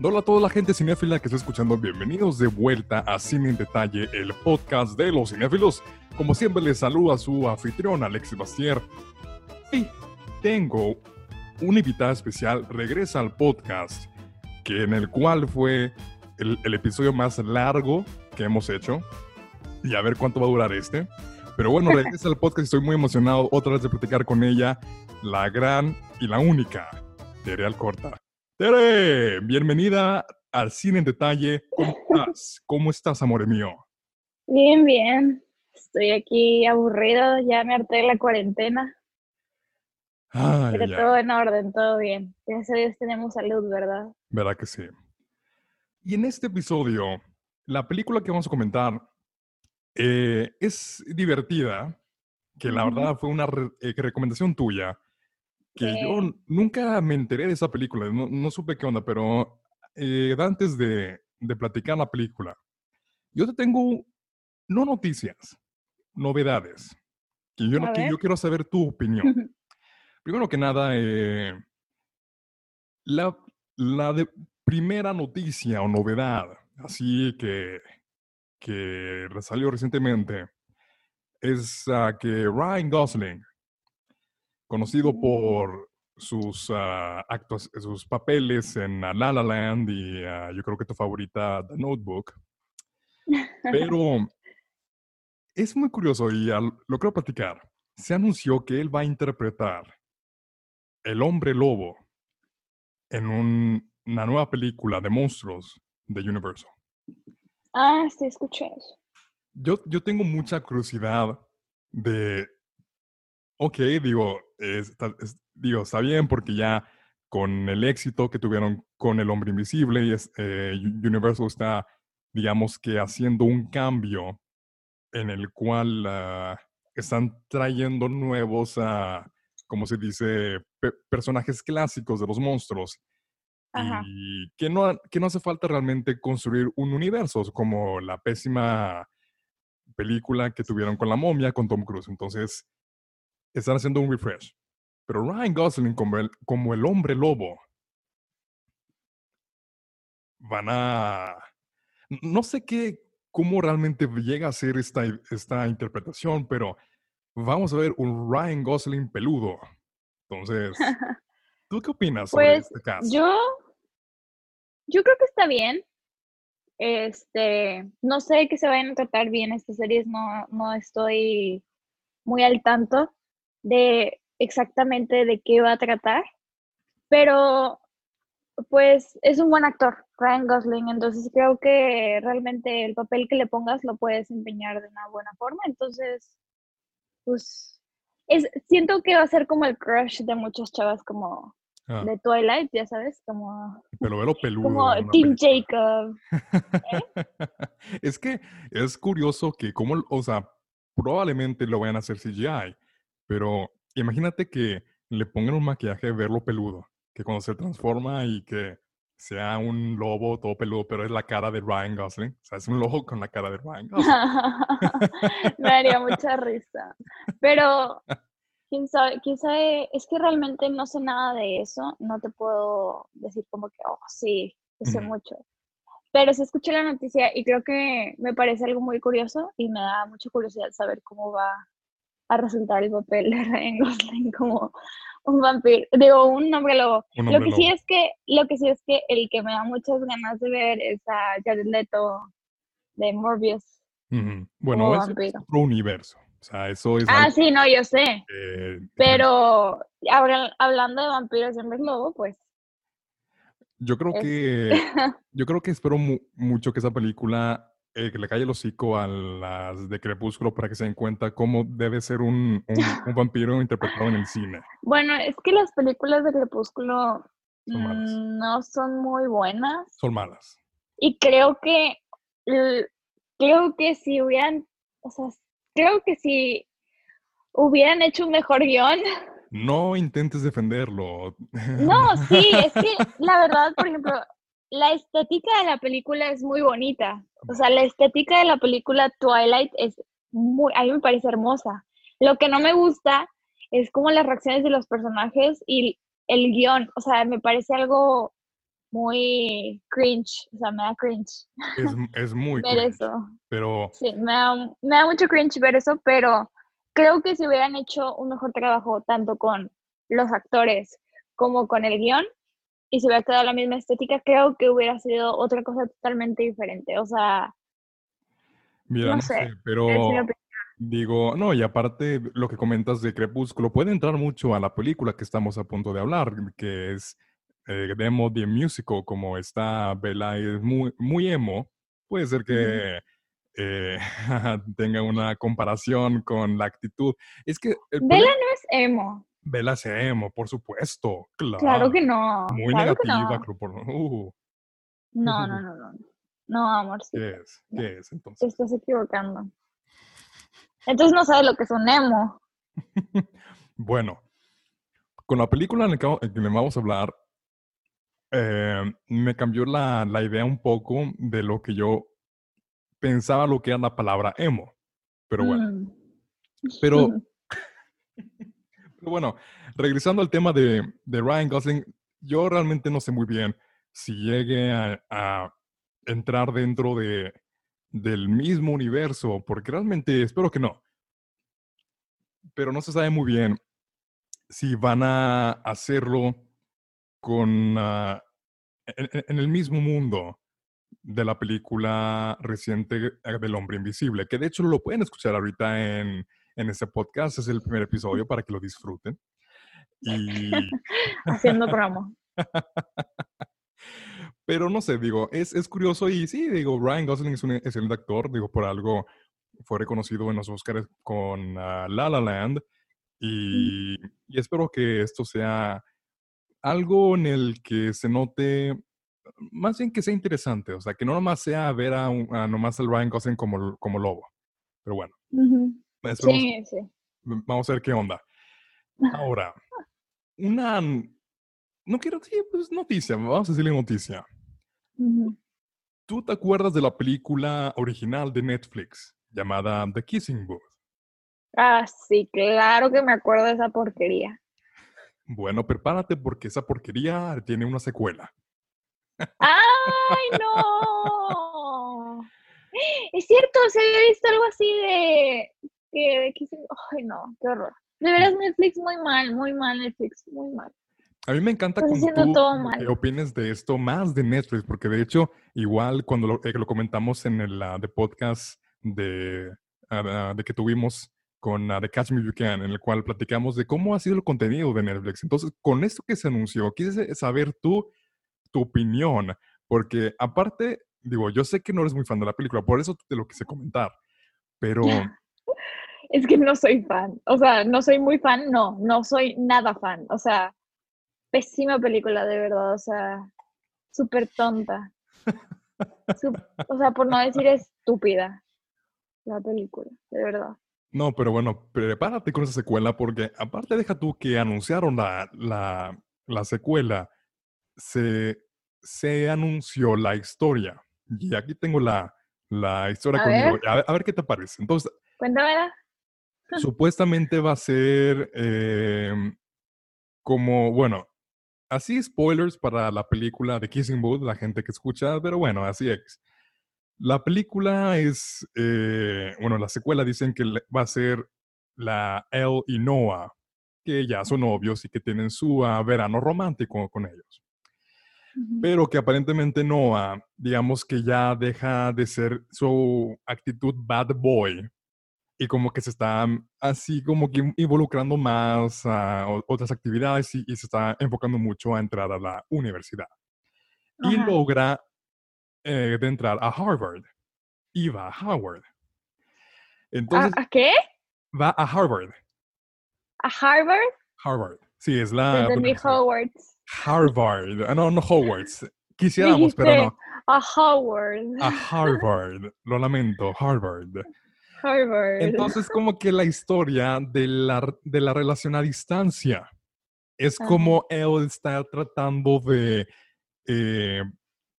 Hola a toda la gente cinéfila que está escuchando, bienvenidos de vuelta a Cine en Detalle, el podcast de los cinéfilos. Como siempre les saluda su anfitrión Alexis Bastier. Y tengo una invitada especial, regresa al podcast, que en el cual fue el, el episodio más largo que hemos hecho. Y a ver cuánto va a durar este. Pero bueno, regresa al podcast estoy muy emocionado otra vez de platicar con ella, la gran y la única, Tere Alcorta. Tere, bienvenida al Cine en Detalle. ¿Cómo estás? ¿Cómo estás, amor mío? Bien, bien. Estoy aquí aburrido, ya me harté de la cuarentena. Ay, Pero ya. todo en orden, todo bien. Gracias a Dios tenemos salud, ¿verdad? ¿Verdad que sí? Y en este episodio, la película que vamos a comentar eh, es divertida, que la verdad fue una re- eh, recomendación tuya, que yo Sí. nunca me enteré de esa película, no, no supe qué onda, pero eh, antes de, de platicar la película, yo te tengo, no noticias, novedades, que yo, no, que yo quiero saber tu opinión. Primero que nada, eh, la, la de primera noticia o novedad, así que, que salió recientemente, es ah, que Ryan Gosling, conocido Mm. por sus, ah, actos, sus papeles en ah, La La Land y ah, yo creo que tu favorita, The Notebook, pero es muy curioso y lo quiero platicar. Se anunció que él va a interpretar el hombre lobo en un- una nueva película de monstruos de Universal. Ah, sí, escuché eso. Yo, yo tengo mucha curiosidad de, ok, digo, está, es- digo, está bien porque ya con el éxito que tuvieron con El Hombre Invisible, y es, eh, Universal está, digamos que haciendo un cambio en el cual ah, están trayendo nuevos, ah, como se dice, pe- personajes clásicos de los monstruos. Ajá. Y que no, que no hace falta realmente construir un universo, como la pésima película que tuvieron con la momia con Tom Cruise. Entonces, están haciendo un refresh. Pero Ryan Gosling como el, como el hombre lobo van a... No sé qué, cómo realmente llega a ser esta, esta interpretación, pero vamos a ver un Ryan Gosling peludo. Entonces, ¿tú qué opinas sobre Pues este caso? yo, yo creo que está bien. Este, no sé que se vayan a tratar bien estas series, no, no estoy muy al tanto de exactamente de qué va a tratar, pero pues es un buen actor, Ryan Gosling, entonces creo que realmente el papel que le pongas lo puede desempeñar de una buena forma, entonces, pues, es, siento que va a ser como el crush de muchas chavas como Ah, de Twilight, ya sabes, como, pero velo peludo. como película. Jacob. es que es curioso que como, o sea, probablemente lo vayan a hacer CGI, pero imagínate que le pongan un maquillaje de verlo peludo, que cuando se transforma y que sea un lobo todo peludo, pero es la cara de Ryan Gosling, o sea, es un lobo con la cara de Ryan Gosling. Me daría mucha risa. Pero, quién sabe, quién sabe, es que realmente no sé nada de eso, no te puedo decir como que, oh, sí, yo sé mucho. Pero sí escuché la noticia y creo que me parece algo muy curioso y me da mucha curiosidad saber cómo va a resultar el papel de Ryan Gosling como un vampiro, digo, un hombre lobo. Un Lo que sí es que, lo que sí es que el que me da muchas ganas de ver es a Jared Leto de Morbius Bueno, es vampiro. otro universo, o sea, eso es Ah, algo sí, no, yo sé. que- Pero ahora hablando de vampiros y hombres lobo, pues Yo creo es- que yo creo que espero mu- mucho que esa película eh, que le calle el hocico a las de Crepúsculo para que se den cuenta cómo debe ser un, un- un vampiro interpretado en el cine. bueno, es que las películas de Crepúsculo Son mm, no son muy buenas Son malas. y creo que creo que si hubieran, o sea, creo que si hubieran hecho un mejor guion, No intentes defenderlo. no, sí, es que la verdad, por ejemplo, la estética de la película es muy bonita. O sea, la estética de la película Twilight es muy, a mí me parece hermosa. Lo que no me gusta es como las reacciones de los personajes y el guion. O sea, me parece algo muy cringe, o sea, me da cringe. Es, es muy ver cringe, eso. pero Sí, me da, me da mucho cringe ver eso, pero creo que si hubieran hecho un mejor trabajo tanto con los actores como con el guion y si hubiera quedado la misma estética, creo que hubiera sido otra cosa totalmente diferente. O sea, mira, no no sé, sé, pero digo, no, y aparte lo que comentas de Crepúsculo puede entrar mucho a la película que estamos a punto de hablar, que es eh, Demo the Musical, como está Bella, es muy, muy emo, puede ser que eh, tenga una comparación con la actitud. Es que el Bella problema, no es emo. Es emo, por supuesto, Claro claro, que no, muy claro negativa, no. por- uh, No, no, no, no. No, amorcito, ¿qué es? no, ¿Qué es te entonces? estás equivocando. Entonces no sabes lo que es un emo. Bueno, con la película en la que le vamos a hablar, eh, me cambió la, la idea un poco de lo que yo pensaba lo que era la palabra emo. Pero bueno, Mm. pero, bueno, regresando al tema de, de Ryan Gosling, yo realmente no sé muy bien si llegue a, entrar dentro de, del mismo universo, porque realmente espero que no. Pero no se sabe muy bien si van a hacerlo con ah, en, en- en el mismo mundo de la película reciente eh, del Hombre Invisible, que de hecho lo pueden escuchar ahorita en, en este podcast, es el primer episodio para que lo disfruten. Y, Haciendo promo. pero no sé, digo, es, es curioso y sí, digo, Ryan Gosling es un excelente actor, digo, por algo fue reconocido en los Oscars con ah, La La Land y, y espero que esto sea algo en el que se note, más bien que sea interesante, o sea, que no nomás sea ver a, a nomás al Ryan Gosling como, como lobo. Pero bueno. Sí, sí. vamos a ver qué onda. Ahora, una, no quiero decir, pues noticia, vamos a decirle noticia. ¿Tú te acuerdas de la película original de Netflix llamada The Kissing Booth? Ah, sí, claro que me acuerdo de esa porquería. Bueno, prepárate porque esa porquería tiene una secuela. ¡Ay, no! Es cierto, se había visto algo así de que Kissing- Ay, no, qué horror. De veras, Netflix muy mal, muy mal, Netflix, muy mal. A mí me encanta Estás cuando tú todo mal. opines de esto más de Netflix, porque de hecho, igual cuando lo, eh, lo comentamos en el ah, de podcast de, ah, de que tuvimos con ah, The Catch Me You Can, en el cual platicamos de cómo ha sido el contenido de Netflix. Entonces, con esto que se anunció, quise saber tú, tu opinión, porque aparte, digo, yo sé que no eres muy fan de la película, por eso te lo quise comentar, pero Es que no soy fan. O sea, no soy muy fan, no, no soy nada fan. O sea, pésima película, de verdad. O sea, súper tonta. O sea, por no decir estúpida la película, de verdad. No, pero bueno, prepárate con esa secuela porque aparte deja tú que anunciaron la, la, la secuela, se, se anunció la historia. Y aquí tengo la, la historia A conmigo. ver. A ver, a ver qué te parece. Entonces, Cuéntamela. Supuestamente va a ser em, como, bueno, así spoilers para la película de Kissing Booth, la gente que escucha, pero bueno, así es. La película es, eh, bueno, la secuela dicen que va a ser la Elle y Noah, que ya son novios y que tienen su ah, verano romántico con ellos. Pero que aparentemente Noah, digamos que ya deja de ser su actitud bad boy y como que se está mm, así como que involucrando más a otras actividades y, y se está enfocando mucho a entrar a la universidad. Y logra eh, de entrar a Harvard. Y va a Harvard. Entonces ¿A, a qué? va a Harvard. ¿A Harvard? Harvard. Sí, es la. Entendí. Hogwarts. Harvard. Ah, No, no Hogwarts. Quisiéramos, pero no. A Howard. A Harvard. Lo lamento, Harvard. Harvard. Entonces, como que la historia de la, de la relación a distancia es como él está tratando de eh,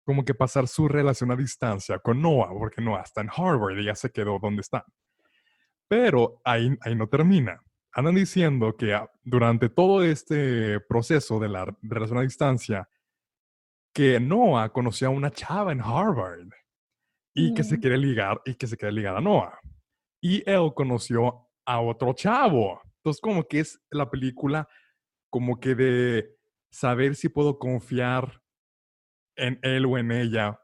como que pasar su relación a distancia con Noah, porque Noah está en Harvard y ya se quedó donde está. Pero ahí, ahí no termina. Andan diciendo que durante todo este proceso de la relación a distancia, que Noah conocía a una chava en Harvard y que se Mm. quiere ligar y que se quiere ligar a Noah. Y él conoció a otro chavo. Entonces, como que es la película como que de saber si puedo confiar en él o en ella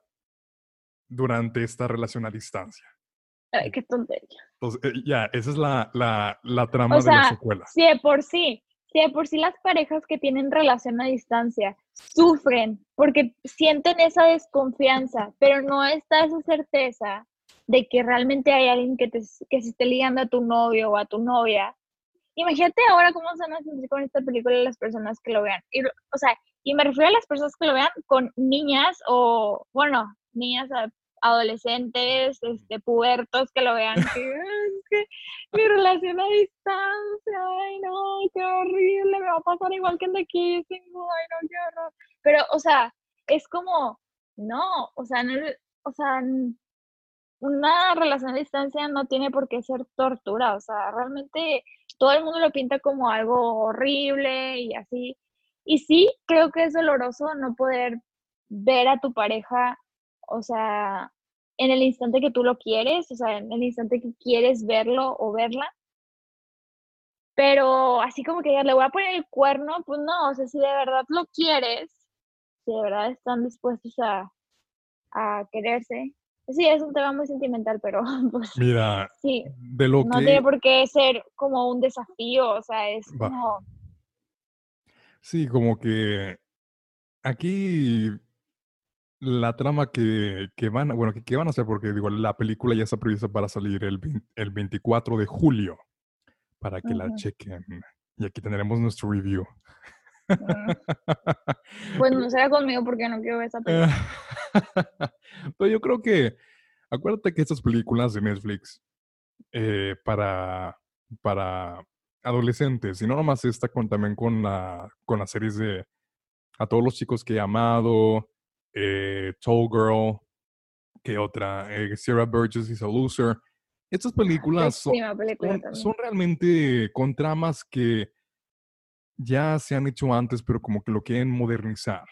durante esta relación a distancia. Ay, qué tontería. Entonces, eh, ya, esa es la, la, la trama O de la sea, secuela. si de por sí, si de por sí las parejas que tienen relación a distancia sufren porque sienten esa desconfianza, pero no está esa certeza de que realmente hay alguien que, te, que se esté ligando a tu novio o a tu novia. Imagínate ahora cómo se van a sentir con esta película las personas que lo vean. Y, o sea, y me refiero a las personas que lo vean con niñas o, bueno, niñas adolescentes, este, pubertos que lo vean. que, "Ay, es que mi relación a distancia, ay no, qué horrible, me va a pasar igual que en The Kissing, ay no, qué horror. Pero, o sea, es como, no, o sea, no, o sea, una relación a distancia no tiene por qué ser tortura, o sea, realmente todo el mundo lo pinta como algo horrible y así. Y sí, creo que es doloroso no poder ver a tu pareja, o sea, en el instante que tú lo quieres, o sea, en el instante que quieres verlo o verla. Pero así como que digas, le voy a poner el cuerno, pues no, o sea, si de verdad lo quieres, si de verdad están dispuestos a, a quererse. Sí, es un tema muy sentimental, pero pues Mira, sí, de lo no que... tiene por qué ser como un desafío, o sea, es Va. como, Sí, como que aquí la trama que, que van, a- bueno, que, que van a hacer, porque digo, la película ya está prevista para salir el, el 24 de julio, para que la chequen. Y aquí tendremos nuestro review. pues no será conmigo porque no quiero ver esa película. Pero yo creo que, acuérdate que estas películas de Netflix eh, para, para adolescentes, y no nomás esta, con, también con, la, con las series de A todos los chicos que he amado, eh, Tall Girl, que otra, eh, Sarah Burgess is a Loser. Estas películas son, Pésima película son, también. son realmente con tramas que ya se han hecho antes, pero como que lo quieren modernizar,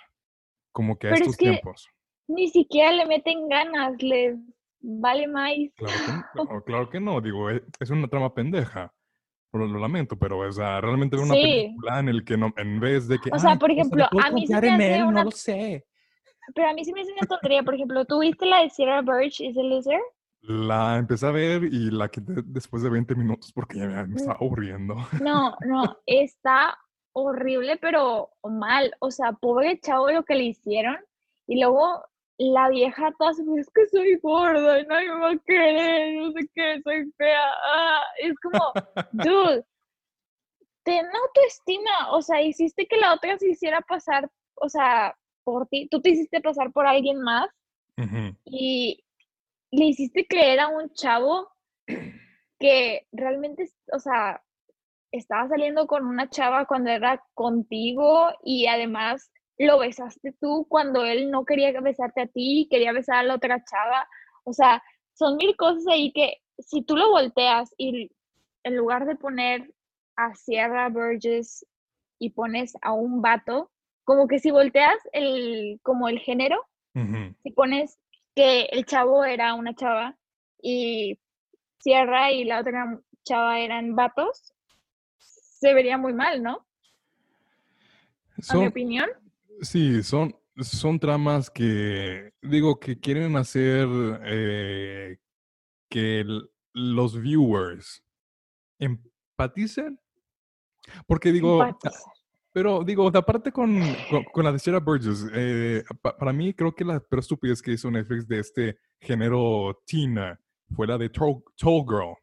como que a Pero es estos que- tiempos. Ni siquiera le meten ganas, les vale más. Claro que no, claro que no, digo, e- es una trama pendeja. Lo, lo lamento, pero o sea, realmente ver una Sí. película en el que no, en vez de que. O sea, "Ay, por o ¿le ejemplo, a mí se me hace él? una- No lo sé. Pero a mí sí me hace una tontería, por ejemplo, ¿tú viste la de Sarah Birch is a Loser? La empecé a ver y la quité después de 20 minutos porque ya me, me estaba aburriendo. No, no, está horrible, pero mal. O sea, pobre chavo lo que le hicieron. Y luego la vieja toda se es que soy gorda y nadie me va a querer, no sé qué, soy fea. Ah, es como, dude, ten autoestima. O sea, hiciste que la otra se hiciera pasar, o sea, por ti. Tú te hiciste pasar por alguien más y le hiciste creer a un chavo que realmente, o sea, estaba saliendo con una chava cuando era contigo y además lo besaste tú cuando él no quería besarte a ti, quería besar a la otra chava. O sea, son mil cosas ahí que si tú lo volteas y en lugar de poner a Sierra Burgess y pones a un vato, como que si volteas el, como el género, si pones que el chavo era una chava y Sierra y la otra chava eran vatos, se vería muy mal, ¿no? A mi opinión. sí, son, son tramas que, digo, que quieren hacer eh, que el- los viewers empaticen. Porque digo. Pero digo, aparte con, con, con la de Sarah Burgess, eh, pa- para mí creo que la peor estupidez que hizo Netflix de este género teen fue la de Tall, Tall Girl,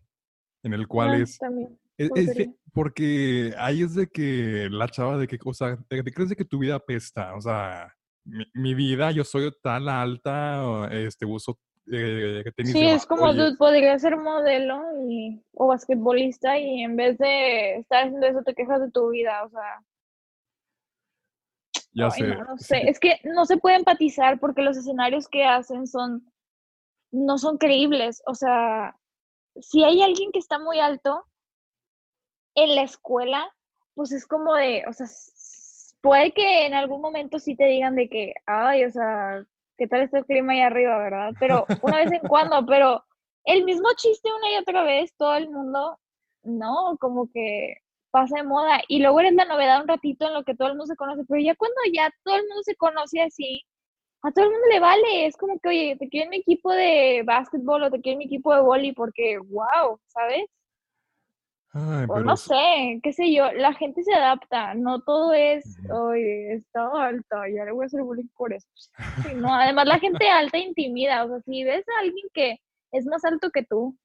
en el cual Ah, es, también. Es- es porque ahí es de que la chava de que, o sea, que crees de que tu vida apesta, o sea, mi, mi vida, yo soy tal alta, este, uso eh, tenis Sí, de es como tú podría ser modelo y, o basquetbolista y en vez de estar haciendo eso te quejas de tu vida, o sea, ya ay, sé, no, no sí, sé, es que no se puede empatizar porque los escenarios que hacen son, no son creíbles, o sea, si hay alguien que está muy alto en la escuela, pues es como de, o sea, puede que en algún momento sí te digan de que, ay, o sea, ¿qué tal está el clima ahí arriba, verdad? Pero una vez en cuando, pero el mismo chiste una y otra vez, todo el mundo, no, como que pasa de moda. Y luego eres la novedad un ratito en lo que todo el mundo se conoce, pero ya cuando ya todo el mundo se conoce así, a todo el mundo le vale. Es como que, oye, te quiero en mi equipo de básquetbol o te quiero en mi equipo de vóley porque, wow, ¿sabes? O no sé, qué sé yo, la gente se adapta, no todo es, oye, está alta, ya le voy a hacer bullying por eso. no, además la gente alta intimida, o sea, si ves a alguien que es más alto que tú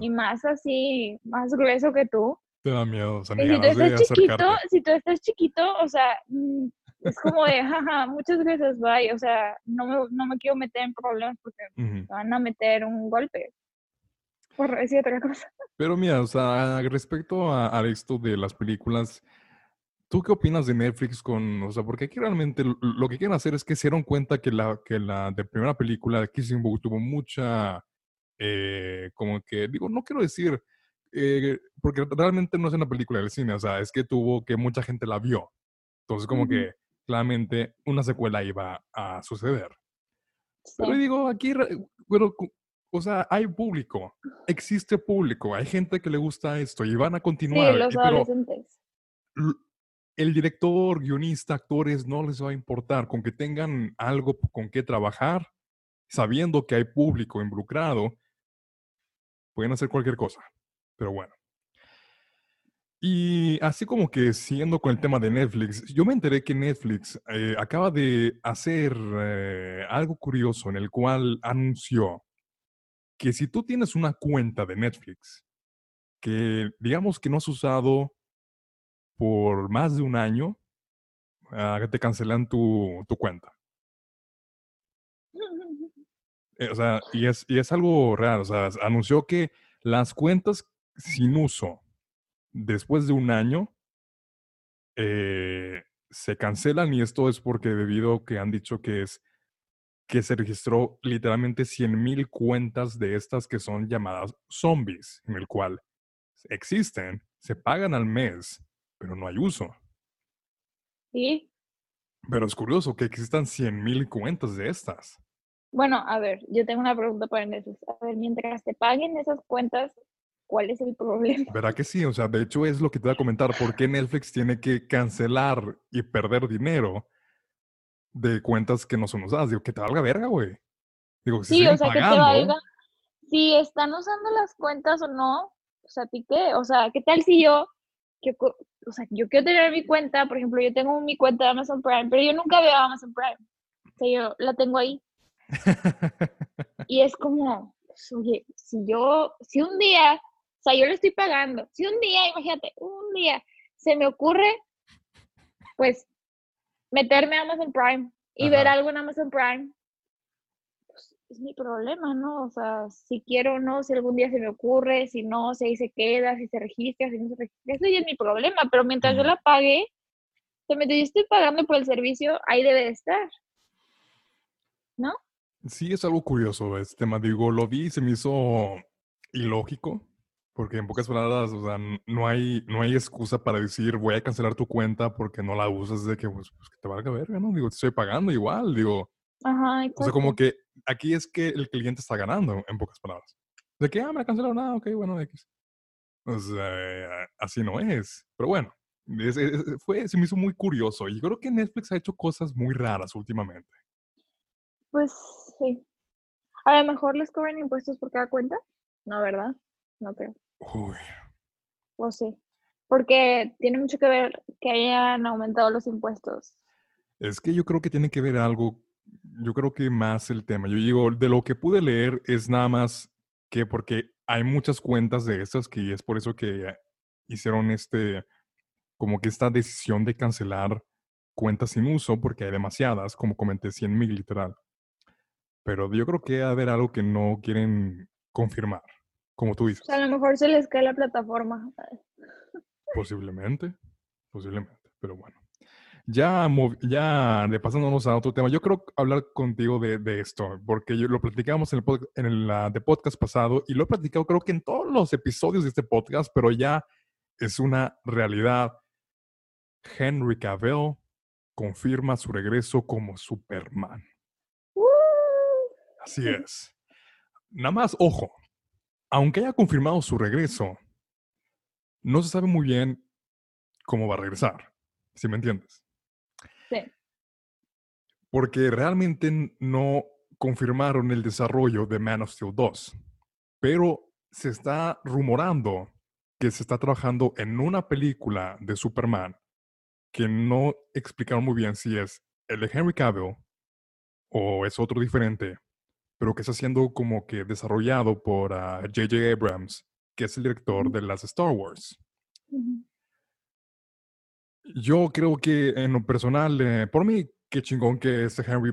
y más así, más grueso que tú, te da miedo, o sea, si tú estás chiquito, si tú estás chiquito, o sea, mm, es como de, jaja, muchas veces bye, o sea, no me, no me quiero meter en problemas porque me van a meter un golpe por decir otra cosa. Pero mira, o sea, respecto a, esto de las películas, ¿tú qué opinas de Netflix con, o sea, porque aquí realmente lo, que quieren hacer es que se dieron cuenta que la, que la de primera película de Kissing Booth tuvo mucha, eh, como que, digo, no quiero decir, eh, porque realmente no es una película del cine, o sea, es que tuvo que mucha gente la vio. Entonces, como que claramente una secuela iba a suceder. Pero digo, aquí, bueno, o sea, hay público, existe público, hay gente que le gusta esto y van a continuar. Sí, los adolescentes. El director, guionista, actores, no les va a importar con que tengan algo con qué trabajar, sabiendo que hay público involucrado, pueden hacer cualquier cosa. Pero bueno. Y así como que siguiendo con el tema de Netflix, yo me enteré que Netflix eh, acaba de hacer eh, algo curioso en el cual anunció que si tú tienes una cuenta de Netflix que digamos que no has usado por más de un año, ah, te cancelan tu, cuenta. Eh, o sea, y es, y es algo real. O sea, anunció que las cuentas sin uso después de un año eh, se cancelan y esto es porque debido a que han dicho que es que se registró literalmente 100.000 cuentas de estas que son llamadas zombies, en el cual existen, se pagan al mes, pero no hay uso. Sí. Pero es curioso que existan 100.000 cuentas de estas. Bueno, a ver, yo tengo una pregunta para eso. A ver, mientras te paguen esas cuentas, ¿cuál es el problema? ¿Verdad que sí? O sea, de hecho es lo que te voy a comentar. ¿Por qué Netflix tiene que cancelar y perder dinero de cuentas que no son usadas. Digo, que te valga verga, güey. Digo, si sí, o sea, que te valga. Si están usando las cuentas o no, o sea, ¿ti qué? O sea, ¿qué tal si yo, o sea, yo quiero tener mi cuenta, por ejemplo, yo tengo mi cuenta de Amazon Prime, pero yo nunca veo Amazon Prime. O sea, yo la tengo ahí. y es como, pues, oye, si yo, si un día, o sea, yo le estoy pagando, si un día, imagínate, un día se me ocurre, pues meterme a Amazon Prime y ver algo en Amazon Prime, pues es mi problema, ¿no? O sea, si quiero o no, si algún día se me ocurre, si no, si ahí se queda, si se registra, si no se registra, eso ya es mi problema, pero mientras yo la pague, yo estoy pagando por el servicio, ahí debe de estar, ¿no? Sí, es algo curioso este tema. Digo, lo vi y se me hizo ilógico, porque en pocas palabras, o sea, no hay, no hay excusa para decir voy a cancelar tu cuenta porque no la usas de que, pues, pues que te valga verga, ¿no? Digo, te estoy pagando igual, digo. Ajá, O sea, como que aquí es que el cliente está ganando, en pocas palabras. De que, ah, me ha cancelado nada, ok, bueno, X. O sea, así no es. Pero bueno, fue, se me hizo muy curioso. Y creo que Netflix ha hecho cosas muy raras últimamente. Pues sí. A lo mejor les cobran impuestos por cada cuenta. No, ¿verdad? No creo. Uy. O sí. Porque tiene mucho que ver que hayan aumentado los impuestos. Es que yo creo que tiene que ver algo, yo creo que más el tema. Yo digo, de lo que pude leer es nada más que porque hay muchas cuentas de estas que es por eso que hicieron este, como que esta decisión de cancelar cuentas sin uso, porque hay demasiadas, como comenté, 100 mil literal. Pero yo creo que a haber algo que no quieren confirmar como tú dices. a lo mejor se les cae la plataforma. Posiblemente, posiblemente, pero bueno. Ya, ya repasándonos a otro tema, yo creo hablar contigo de, de esto, porque yo lo platicamos en el, en el de podcast pasado y lo he platicado creo que en todos los episodios de este podcast, pero ya es una realidad. Henry Cavill confirma su regreso como Superman. Así es. Nada más, ojo, aunque haya confirmado su regreso, no se sabe muy bien cómo va a regresar, si me entiendes. Sí. Porque realmente no confirmaron el desarrollo de Man of Steel 2, pero se está rumorando que se está trabajando en una película de Superman que no explicaron muy bien si es el de Henry Cavill o es otro diferente, pero que está siendo como que desarrollado por J.J. Abrams, que es el director de las Star Wars. Yo creo que en lo personal, eh, por mí, qué chingón que este Henry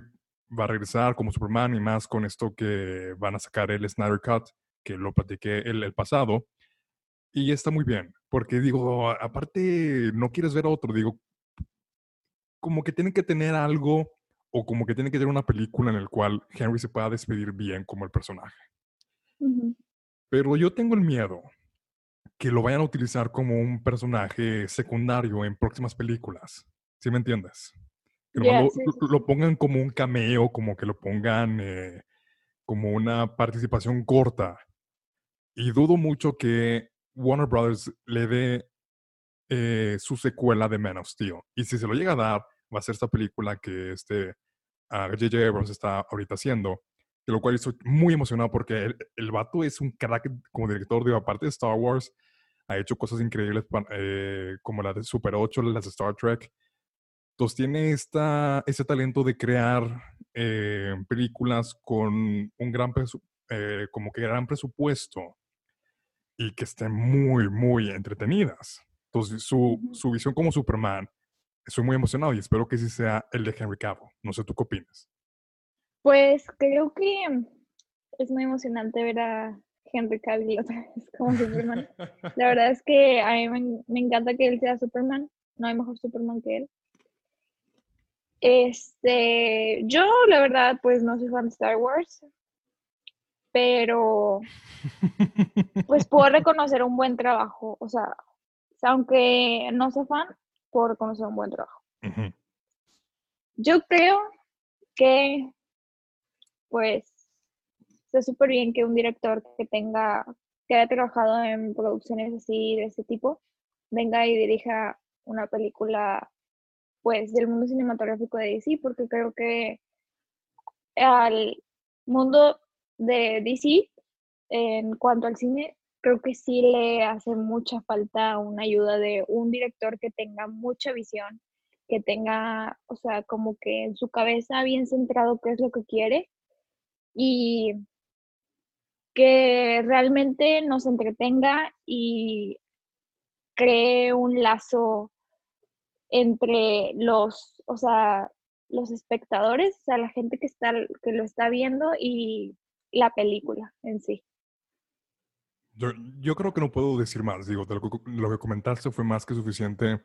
va a regresar como Superman y más con esto que van a sacar el Snyder Cut, que lo platiqué el, el pasado. Y está muy bien, porque digo, aparte, no quieres ver a otro, digo, como que tienen que tener algo o como que tienen que tener una película en el cual Henry se pueda despedir bien como el personaje. Pero yo tengo el miedo que lo vayan a utilizar como un personaje secundario en próximas películas. ¿Sí me entiendes? Que lo, sí, lo- sí, lo sí. pongan como un cameo, como que lo pongan eh, como una participación corta. Y dudo mucho que Warner Brothers le dé eh, su secuela de Man of Steel. Y si se lo llega a dar, va a ser esta película que este ah, J.J. Abrams está ahorita haciendo. De lo cual estoy muy emocionado porque el, el vato es un crack como director, de aparte de Star Wars, ha hecho cosas increíbles eh, como la de Super 8, las de Star Trek. Entonces tiene esta, ese talento de crear eh, películas con un gran, eh, como que gran presupuesto y que estén muy, muy entretenidas. Entonces su, su visión como Superman, estoy muy emocionado y espero que sí sea el de Henry Cavill. No sé tú qué opinas. Pues creo que es muy emocionante ver a Henry Cavill otra vez como Superman. La verdad es que a mí me, me encanta que él sea Superman. No hay mejor Superman que él. Este, yo la verdad pues no soy fan de Star Wars, pero pues puedo reconocer un buen trabajo. O sea, aunque no sea fan, puedo reconocer un buen trabajo. Yo creo que, pues, está súper bien que un director que tenga, que haya trabajado en producciones así de este tipo, venga y dirija una película, pues, del mundo cinematográfico de DC, porque creo que al mundo de DC, en cuanto al cine, creo que sí le hace mucha falta una ayuda de un director que tenga mucha visión, que tenga, o sea, como que en su cabeza bien centrado qué es lo que quiere y que realmente nos entretenga y cree un lazo entre los, o sea, los espectadores, o sea, la gente que está, que lo está viendo y la película en sí. Yo, creo que no puedo decir más. Digo, lo, que, lo que comentaste fue más que suficiente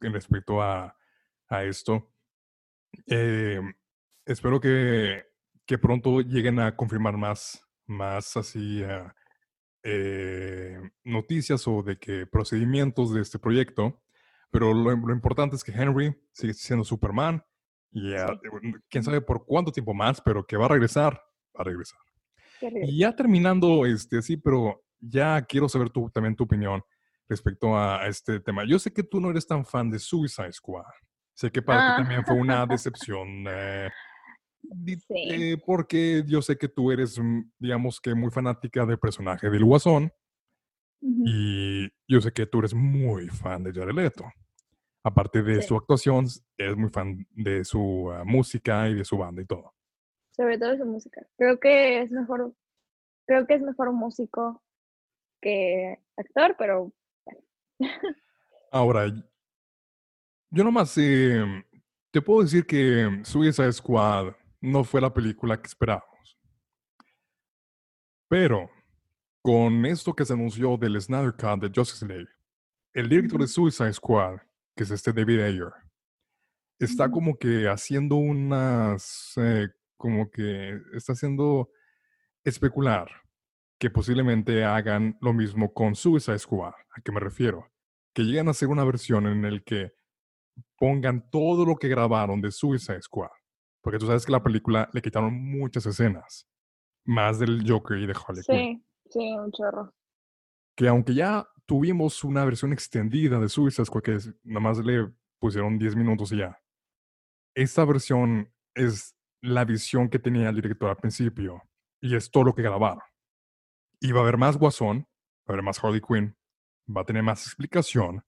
en respecto a, a esto. Eh, espero que, que pronto lleguen a confirmar más, más así eh, eh, noticias o de que procedimientos de este proyecto. Pero lo, lo importante es que Henry sigue siendo Superman y eh, Sí. quién sabe por cuánto tiempo más, pero que va a regresar, va a regresar. Y ya terminando, este, sí, pero ya quiero saber tu, también tu opinión respecto a este tema. Yo sé que tú no eres tan fan de Suicide Squad. Sé que para ti Ah. también fue una decepción. eh, Sí. eh, porque yo sé que tú eres, mm, digamos que muy fanática del personaje del Guasón. Y yo sé que tú eres muy fan de Jared Leto. Aparte de Sí. su actuación, eres muy fan de su ah, música y de su banda y todo. Sobre todo su música. Creo que es mejor, creo que es mejor músico que actor, pero Ahora, yo nomás eh, te puedo decir que Suicide Squad no fue la película que esperábamos. Pero con esto que se anunció del Snyder Cut de Justice League, el director de. Suicide Squad, que es este David Ayer, está como que haciendo unas, eh, como que está haciendo especular que posiblemente hagan lo mismo con Suicide Squad. ¿A qué me refiero? Que lleguen a hacer una versión en el que pongan todo lo que grabaron de Suicide Squad. Porque tú sabes que la película le quitaron muchas escenas. Más del Joker y de Harley Quinn. Sí, sí, un chorro. Que aunque ya tuvimos una versión extendida de Suicide Squad, que nada más le pusieron 10 minutos y ya. Esta versión es la visión que tenía el director al principio. Y es todo lo que grabaron. Y va a haber más Guasón, va a haber más Harley Quinn, va a tener más explicación.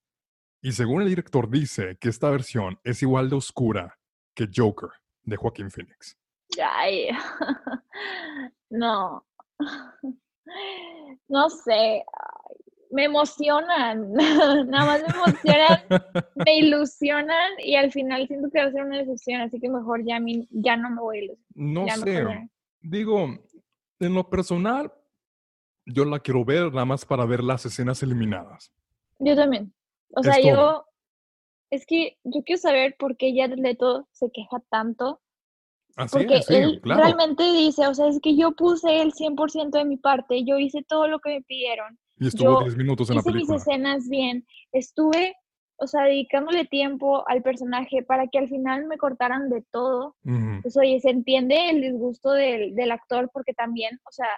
Y según el director dice que esta versión es igual de oscura que Joker de Joaquín Phoenix. Ay, no. No sé. Me emocionan. Nada más me emocionan, me ilusionan y al final siento que va a ser una decepción, así que mejor ya, a mí- ya no me voy a ilusionar. No ya sé. Digo, en lo personal, yo la quiero ver nada más para ver las escenas eliminadas. Yo también. O Es sea, todo. yo, es que yo quiero saber por qué Jared Leto se queja tanto, Así porque es, sí, él claro. realmente dice, o sea, es que yo puse el 100% de mi parte, yo hice todo lo que me pidieron, Y estuvo yo 10 minutos en la hice mis película. escenas bien, estuve, o sea, dedicándole tiempo al personaje para que al final me cortaran de todo. Ujú. Pues oye, se entiende el disgusto del, del actor porque también, o sea,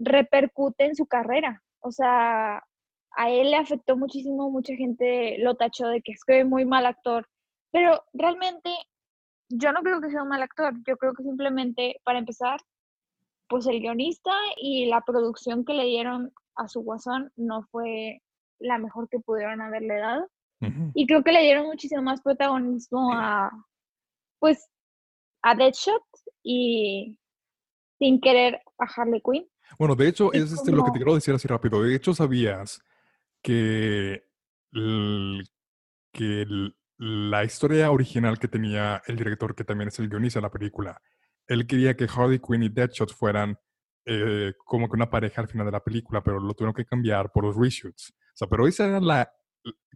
repercute en su carrera. O sea, a él le afectó muchísimo, mucha gente lo tachó de que es que es muy mal actor, pero realmente yo no creo que sea un mal actor, yo creo que simplemente, para empezar, pues el guionista y la producción que le dieron a su guasón no fue la mejor que pudieron haberle dado. Y creo que le dieron muchísimo más protagonismo a, pues, a Deadshot y sin querer a Harley Quinn. Bueno, de hecho, es este, lo que te quiero decir así rápido. De hecho, ¿sabías que, el- que el- la historia original que tenía el director, que también es el guionista de la película, él quería que Harley Quinn y Deadshot fueran eh, como que una pareja al final de la película, pero lo tuvieron que cambiar por los reshoots. O sea, pero esa era la,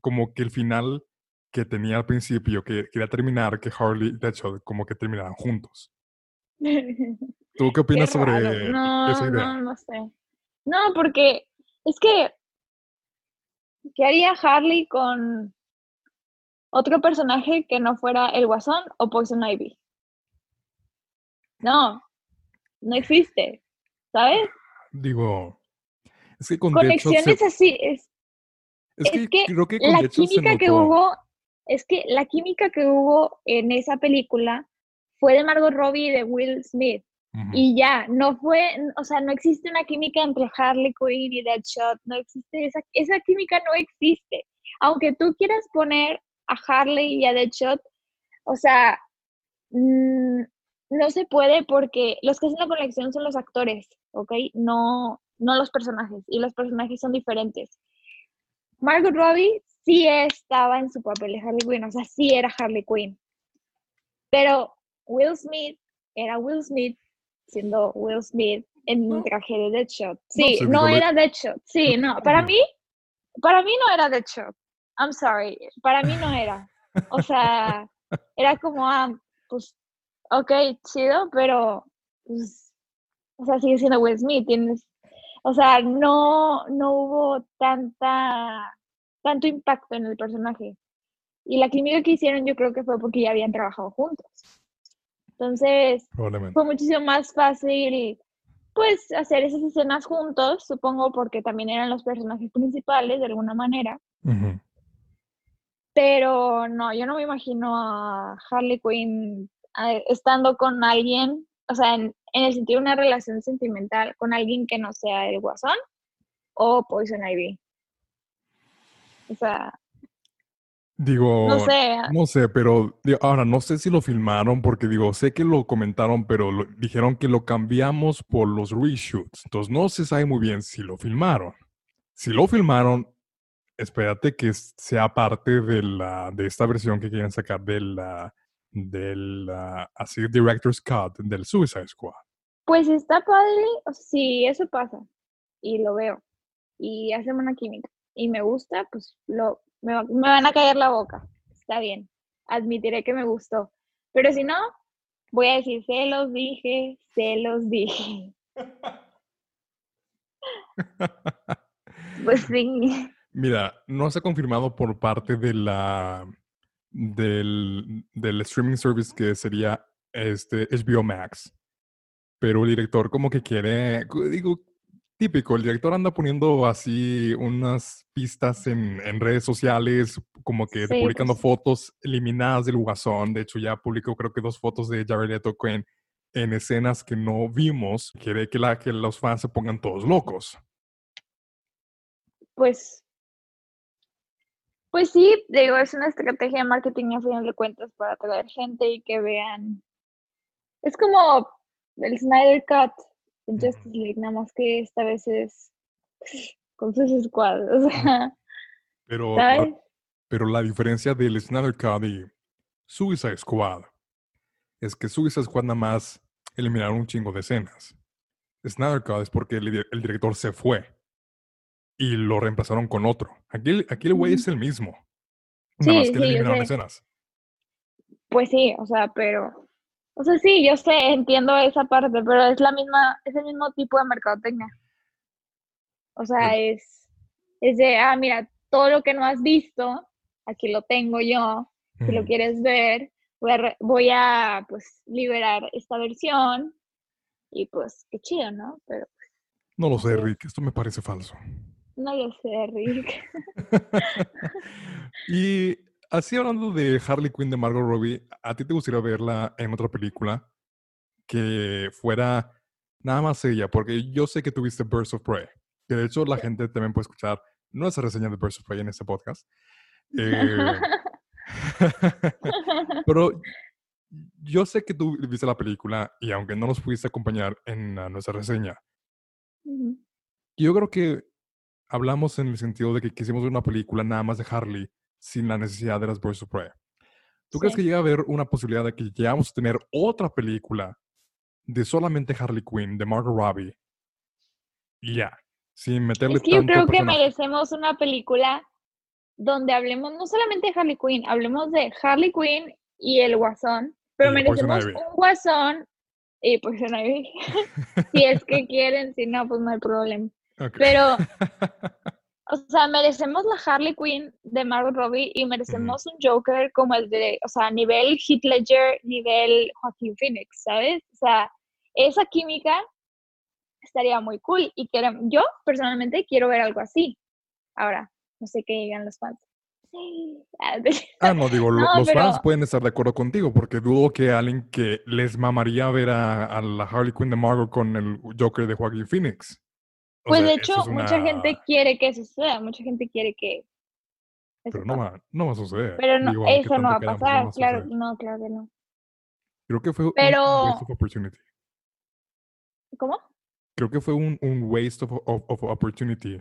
como que el final que tenía al principio, que quería terminar, que Harley y Deadshot como que terminaran juntos. ¿Tú qué Qué opinas sobre. No, esa idea? no, no sé. No, porque es que, ¿qué haría Harley con otro personaje que no fuera el Guasón o Poison Ivy? No, no existe, ¿sabes? Digo, es que con se- Conexiones así, es, es que, es que creo que con la química que hubo, es que la química que hubo en esa película fue de Margot Robbie y de Will Smith. Y ya, no fue, o sea, no existe una química entre Harley Quinn y Deadshot, no existe, esa, esa química no existe. Aunque tú quieras poner a Harley y a Deadshot, o sea, mm, no se puede porque los que hacen la conexión son los actores, ¿ok? No, no los personajes, y los personajes son diferentes. Margot Robbie sí estaba en su papel de Harley Quinn, o sea, sí era Harley Quinn. Pero Will Smith era Will Smith siendo Will Smith en un No. traje de Deadshot. Sí, no lo- era Deadshot. Sí, no. Para mí, para mí no era Deadshot. I'm sorry. Para mí no era. O sea, era como, ah, pues, ok, chido, pero, pues, o sea, sigue siendo Will Smith. Tienes, o sea, no, no hubo tanta, tanto impacto en el personaje. Y la química que hicieron yo creo que fue porque ya habían trabajado juntos. Entonces, fue muchísimo más fácil, pues, hacer esas escenas juntos, supongo, porque también eran los personajes principales de alguna manera. Pero no, yo no me imagino a Harley Quinn estando con alguien, o sea, en, en el sentido de una relación sentimental con alguien que no sea el Guasón o Poison Ivy. O sea, Digo, no sé, no sé, pero digo, ahora no sé si lo filmaron porque digo, sé que lo comentaron, pero lo- dijeron que lo cambiamos por los reshoots. Entonces no se sabe muy bien si lo filmaron. Si lo filmaron, espérate que sea parte de la de esta versión que quieren sacar de la del ah, así director's cut del Suicide Squad. pues está padre, o sea, si eso pasa y lo veo y hacen una química y me gusta, pues lo, me, va- me van a caer la boca. Está bien, admitiré que me gustó. Pero si no, voy a decir, se los dije, se los dije. Pues sí. Mira, no se ha confirmado por parte de la del, del streaming service que sería este HBO Max. Pero el director como que quiere, digo, típico, el director anda poniendo así unas pistas en, en redes sociales, como que Sí, publicando pues. fotos eliminadas del Guasón. De hecho, ya publicó creo que dos fotos de Jared Leto en, en escenas que no vimos. Quiere que, la, que los fans se pongan todos locos. Pues, pues sí, digo, es una estrategia de marketing a final de cuentas para atraer gente y que vean. Es como el Snyder Cut. Justice League, nada más que esta vez es con sus sea, Pero, la- pero la diferencia del Snyder Cut y Suicide Squad es que Suicide Squad nada más eliminaron un chingo de escenas. Snyder Cut es porque el, di- el director se fue y lo reemplazaron con otro. Aquí, el- aquí el güey es el mismo. Nada más que sí, eliminaron escenas. Pues sí, o sea, pero, o sea, sí, yo sé, entiendo esa parte, pero es la misma, es el mismo tipo de mercadotecnia. O sea, es, es de, ah, mira, todo lo que no has visto, aquí lo tengo yo, si lo quieres ver, voy a, voy a, pues, liberar esta versión y pues, qué chido, ¿no? Pero No lo sé, así es. Rick. Esto me parece falso. no lo sé, Rick. y así hablando de Harley Quinn de Margot Robbie, ¿a ti te gustaría verla en otra película que fuera nada más ella? Porque yo sé que tuviste Birds of Prey, que de hecho la gente también puede escuchar nuestra reseña de Birds of Prey en este podcast. Eh, pero yo sé que tú viste la película y aunque no nos pudiste acompañar en ah, nuestra reseña, yo creo que hablamos en el sentido de que quisimos ver una película nada más de Harley sin la necesidad de las Birds of Prey. ¿Tú crees Sí. que llega a haber una posibilidad de que llegamos a tener otra película de solamente Harley Quinn, de Margot Robbie? Y ya, sin meterle Es que yo tanto creo que personaje? merecemos una película donde hablemos no solamente de Harley Quinn, hablemos de Harley Quinn y el Guasón, pero Y merecemos un Guasón y Poison Ivy. si es que quieren, si no, pues no hay problema. Ok. Pero, o sea, merecemos la Harley Quinn de Margot Robbie y merecemos un Joker como el de, o sea, nivel Heath Ledger, nivel Joaquin Phoenix, ¿sabes? O sea, esa química estaría muy cool y querem- yo personalmente quiero ver algo así. Ahora, no sé qué digan los fans. Ah, no, digo, No, los fans pueden estar de acuerdo contigo, porque dudo que alguien que les mamaría ver a, a la Harley Quinn de Margot con el Joker de Joaquin Phoenix. Pues sea, de hecho, es mucha gente quiere que eso suceda, mucha gente quiere que Pero no va, no va a suceder. Pero no, Digo, eso no va a pasar, va a claro, no, claro que no. Creo que fue un- Pero- un waste of opportunity. ¿Cómo? Creo que fue un, un waste of, of- of opportunity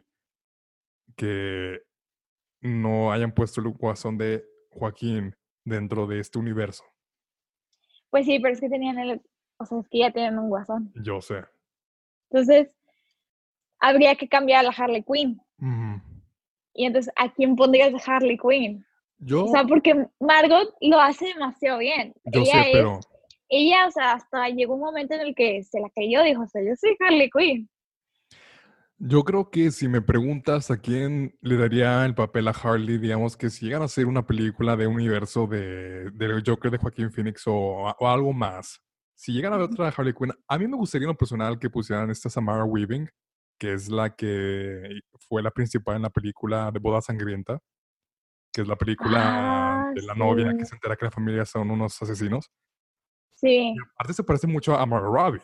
que no hayan puesto el guasón de Joaquín dentro de este universo. Pues sí, pero es que tenían el, o sea, es que ya tienen un guasón. Yo sé. Entonces, habría que cambiar a la Harley Quinn. Y entonces, ¿a quién pondrías de Harley Quinn? Yo, O sea, porque Margot lo hace demasiado bien. yo ella sé, es, pero ella, o sea, hasta llegó un momento en el que se la creyó, dijo, o sea, yo soy Harley Quinn. yo creo que si me preguntas a quién le daría el papel a Harley, digamos que si llegan a hacer una película de universo de, del Joker de Joaquín Phoenix o, o algo más, si llegan a ver otra Harley Quinn, a mí me gustaría en lo personal que pusieran esta Samara Weaving, que es la que fue la principal en la película de Boda Sangrienta, que es la película Ah, de la novia que se entera que la familia son unos asesinos. Sí, Y aparte se parece mucho a Margot Robbie.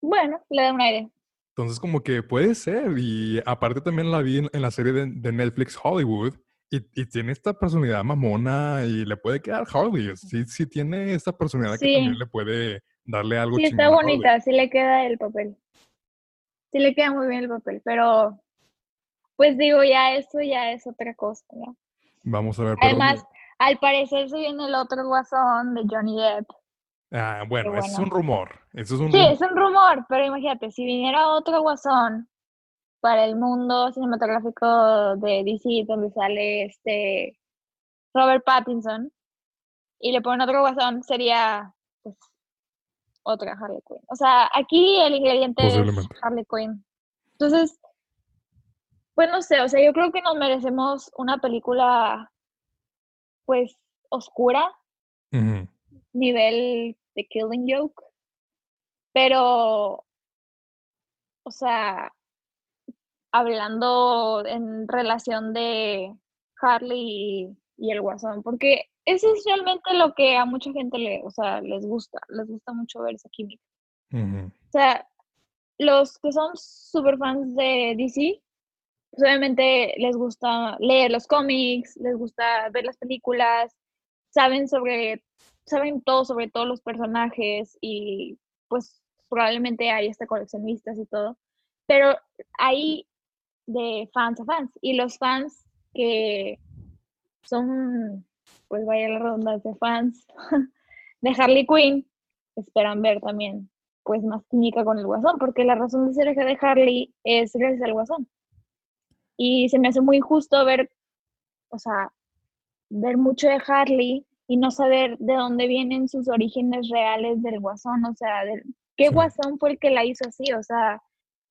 bueno, le da un aire. Entonces, como que puede ser. Y aparte también la vi en, en la serie de, de Netflix Hollywood. Y, y tiene esta personalidad mamona y le puede quedar Harley. Sí, sí tiene esta personalidad que también le puede darle algo Sí, está bonita, sí le queda el papel. Sí le queda muy bien el papel, pero pues digo, ya eso ya es otra cosa, ¿no? Vamos a ver. pero- Además, al parecer se viene el otro guasón de Johnny Depp. ah, bueno, eso es un rumor. Eso es un Sí, rumor. es un rumor, pero imagínate, si viniera otro guasón para el mundo cinematográfico de DC, donde sale este Robert Pattinson, y le ponen otro guasón, sería pues otra Harley Quinn. O sea, aquí el ingrediente es. Harley Quinn. Entonces, pues no sé, o sea, yo creo que nos merecemos una película pues, oscura, nivel de Killing Joke, pero, o sea, hablando en relación de Harley y, el Guasón, porque eso es realmente lo que a mucha gente le, o sea, les gusta, les gusta mucho ver esa química. O sea, los que son super fans de DC, pues obviamente les gusta leer los cómics, les gusta ver las películas, saben sobre, saben todo sobre todos los personajes y pues probablemente hay hasta coleccionistas y todo, pero hay de fans a fans y los fans que son, pues vaya la redundancia, fans de Harley Quinn, esperan ver también pues más química con el guasón, porque la razón de ser de Harley es gracias al guasón. Y se me hace muy injusto ver, o sea, ver mucho de Harley y no saber de dónde vienen sus orígenes reales del guasón, o sea, de, qué guasón fue el que la hizo así, o sea,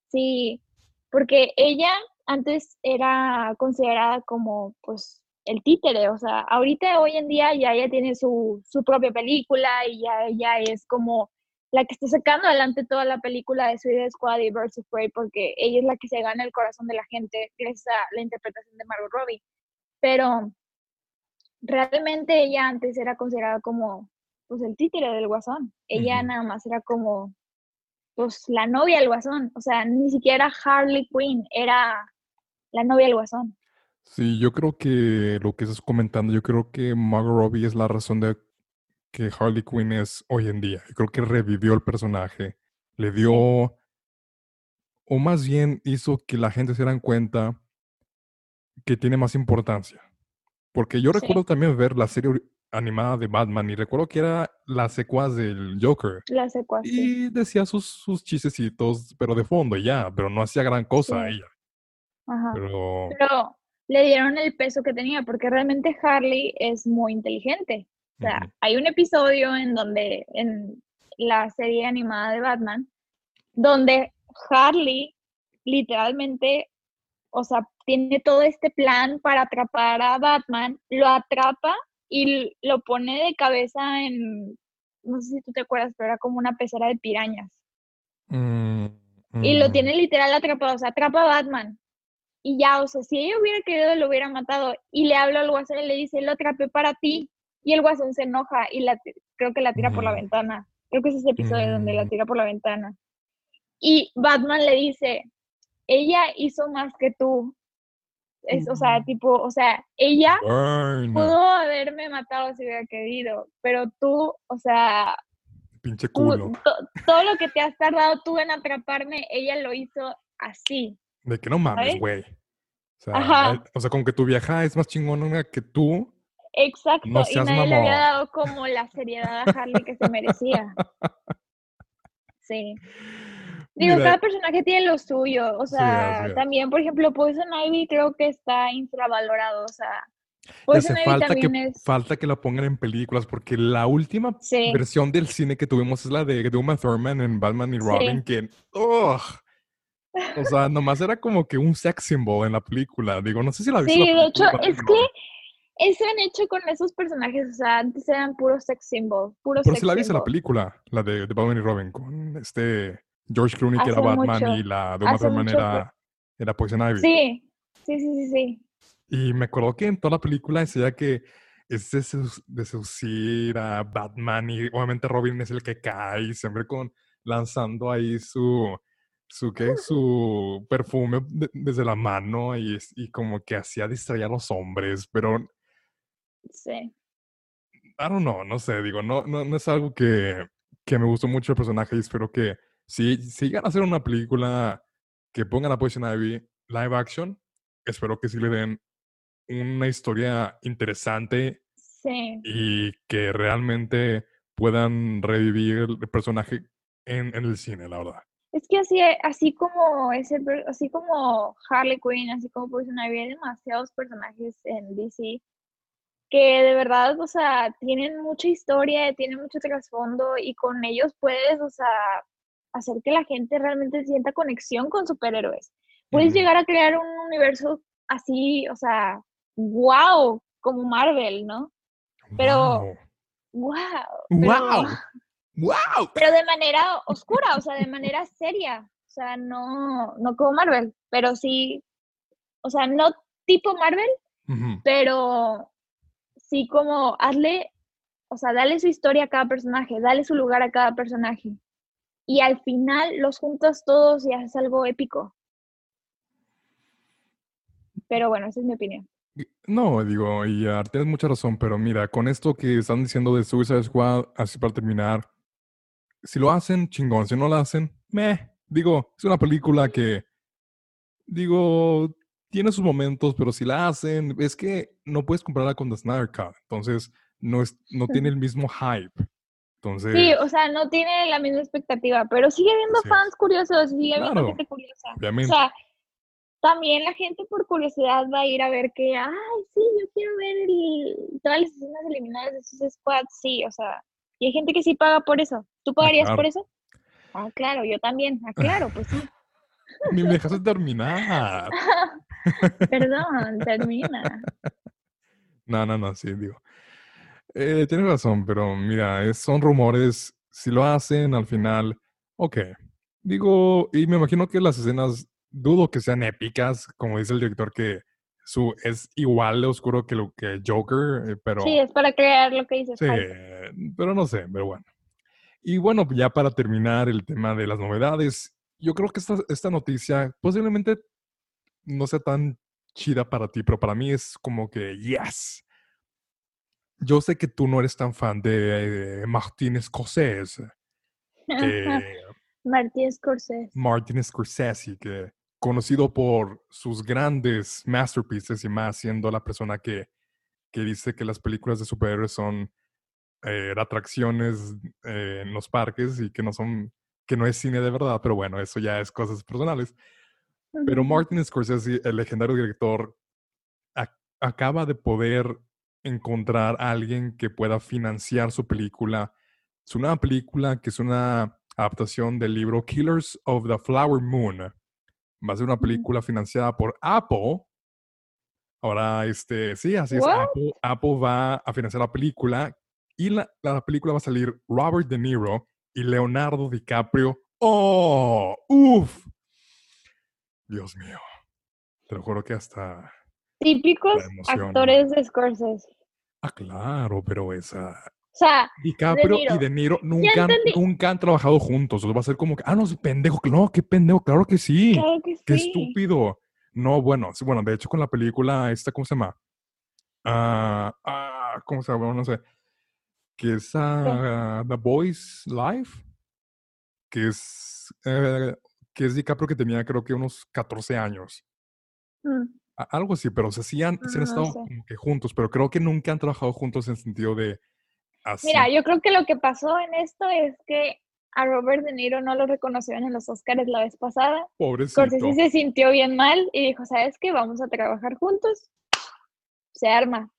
sí, porque ella antes era considerada como, pues, el títere, o sea, ahorita hoy en día ya ella tiene su, su propia película y ya ella es como la que está sacando adelante toda la película de Suicide Squad y Birds of Prey porque ella es la que se gana el corazón de la gente gracias a la interpretación de Margot Robbie. Pero realmente ella antes era considerada como pues el títere del guasón. Ella nada más era como pues la novia del guasón, o sea, ni siquiera Harley Quinn era la novia del guasón. Sí, yo creo que lo que estás comentando, yo creo que Margot Robbie es la razón de que Harley Quinn es hoy en día. Yo creo que revivió el personaje, le dio, o más bien hizo que la gente se diera cuenta que tiene más importancia. Porque yo recuerdo también ver la serie animada de Batman y recuerdo que era la secuaz del Joker. La secuaz. Y decía sus, sus chistecitos, pero de fondo ya, pero no hacía gran cosa ella. Ajá. Pero... pero le dieron el peso que tenía, porque realmente Harley es muy inteligente. O sea, hay un episodio en donde, en la serie animada de Batman, donde Harley literalmente, o sea, tiene todo este plan para atrapar a Batman, lo atrapa y lo pone de cabeza en, no sé si tú te acuerdas, pero era como una pecera de pirañas. Mm, y lo mm. tiene literal atrapado, o sea, atrapa a Batman. Y ya, o sea, si ella hubiera querido, lo hubiera matado. Y le habla al WhatsApp y le dice, lo atrapé para ti. Y el guasón se enoja y la, creo que la tira por la ventana. Creo que es ese episodio donde la mm. tira por la ventana. Y Batman le dice, ella hizo más que tú. Es, o sea, tipo, o sea, ella pudo haberme matado si hubiera querido, pero tú, o sea, pinche culo. todo lo que te has tardado tú en atraparme, ella lo hizo así. De que no mames, güey. O sea, eh, o sea, con que tu vieja es más chingona que tú, Exacto, y nadie le había dado como la seriedad a Harley que se merecía. Sí. Digo, cada personaje tiene lo suyo, o sea, también, por ejemplo, Poison Ivy creo que está infravalorado, o sea, Poison Ivy falta que, es... falta que lo pongan en películas, porque la última versión del cine que tuvimos es la de, de Uma Thurman en Batman y Robin, que, o sea, nomás era como que un sex symbol en la película, digo, no sé si la viste. Sí, de hecho, es que eso han hecho con esos personajes, o sea, antes eran puros sex symbols, puros Pero si la viste la película, la de, de, Batman y Robin, con este George Clooney que era Batman y la de una manera era, Poison Ivy. Sí, sí, sí, sí, sí. Y me acuerdo que en toda la película decía que es de, seducir a Batman y obviamente Robin es el que cae, siempre con lanzando ahí su su, ¿qué? su perfume desde la mano y, y como que hacía distraer a los hombres, pero Sí. I don't know, no sé, digo, no, no, no es algo que, que, me gustó mucho el personaje y espero que si, si llegan a hacer una película que pongan a Poison Ivy live action, espero que sí le den una historia interesante sí. y que realmente puedan revivir el personaje en, en el cine, la verdad. Es que así, así como ese, así como Harley Quinn, así como Poison hay demasiados personajes en DC que de verdad, o sea, tienen mucha historia, tienen mucho trasfondo y con ellos puedes, o sea, hacer que la gente realmente sienta conexión con superhéroes. Puedes llegar a crear un universo así, o sea, wow, como Marvel, ¿no? Pero, wow. ¡Wow! ¡Wow! Pero de manera oscura, o sea, de manera seria. O sea, no, no como Marvel, pero sí, o sea, no tipo Marvel, pero sí como hazle, o sea, dale su historia a cada personaje, dale su lugar a cada personaje. Y al final los juntas todos y haces algo épico. Pero bueno, esa es mi opinión. No, digo, y ah, tienes mucha razón, pero mira, con esto que están diciendo de Suicide Squad, así para terminar, si lo hacen, chingón, si no lo hacen, meh. Digo, es una película que, digo, tiene sus momentos, pero si la hacen, es que no puedes compararla con The Snyder Cut, entonces no, es, no tiene el mismo hype. Entonces, Sí, o sea, no tiene la misma expectativa, pero sigue habiendo es. fans curiosos, sigue habiendo Claro, gente curiosa. O obviamente. sea, también la gente por curiosidad va a ir a ver que, ay, sí, yo quiero ver el- todas las escenas eliminadas de sus squads, sí, o sea, y hay gente que sí paga por eso. ¿Tú pagarías por claro. eso? Ah, claro, yo también. Ah, claro, pues sí. ni me dejaste terminar. Perdón, termina. No, no, no, sí, digo. Eh, tienes razón, pero mira, es- son rumores. Si lo hacen al final, ok. Digo, y me imagino que las escenas, dudo que sean épicas, como dice el director, que su es igual de oscuro que lo que Joker, eh, pero Sí, es para crear lo que dices. sí, pero no sé, pero bueno. Y bueno, ya para terminar el tema de las novedades, yo creo que esta, esta noticia posiblemente no sea tan chida para ti, pero para mí es como que, yes. Yo sé que tú no eres tan fan de eh, Martin Scorsese, que Martín Scorsese. Martin Scorsese, que conocido por sus grandes masterpieces y más siendo la persona que, que dice que las películas de superhéroes son eh, atracciones eh, en los parques y que no son que no es cine de verdad, pero bueno, eso ya es cosas personales. Pero. Martin Scorsese, el legendario director, ac- acaba de poder encontrar a alguien que pueda financiar su película. Es una película que es una adaptación del libro Killers of the Flower Moon. Va a ser una película financiada por Apple. Ahora, este, sí, así es. Apple, Apple va a financiar la película y la, la película va a salir Robert De Niro y Leonardo DiCaprio. ¡Oh! ¡Uf! Dios mío. Te lo juro que hasta. Típicos actores de Scorsese. Ah, claro, pero esa. O sea, DiCaprio y De Niro nunca, nunca han trabajado juntos. O sea, va a ser como que, ah, no, sí, pendejo. No, qué pendejo, claro que sí. claro que Qué estúpido. No, bueno, sí, bueno, de hecho con la película esta, ¿cómo se llama? Ah, ah, ¿cómo se llama? Bueno, no sé. Que es ah, The Boys Life. Que es, eh, que es DiCaprio que tenía creo que unos 14 años. Mm, Algo así, pero o sea, sí han, sí han estado sí. como que juntos, pero creo que nunca han trabajado juntos en sentido de así. Mira, yo creo que lo que pasó en esto es que a Robert De Niro no lo reconocieron en los Oscars la vez pasada. Pobrecito. Scorsese se sintió bien mal y dijo, ¿sabes qué? Vamos a trabajar juntos. Se arma.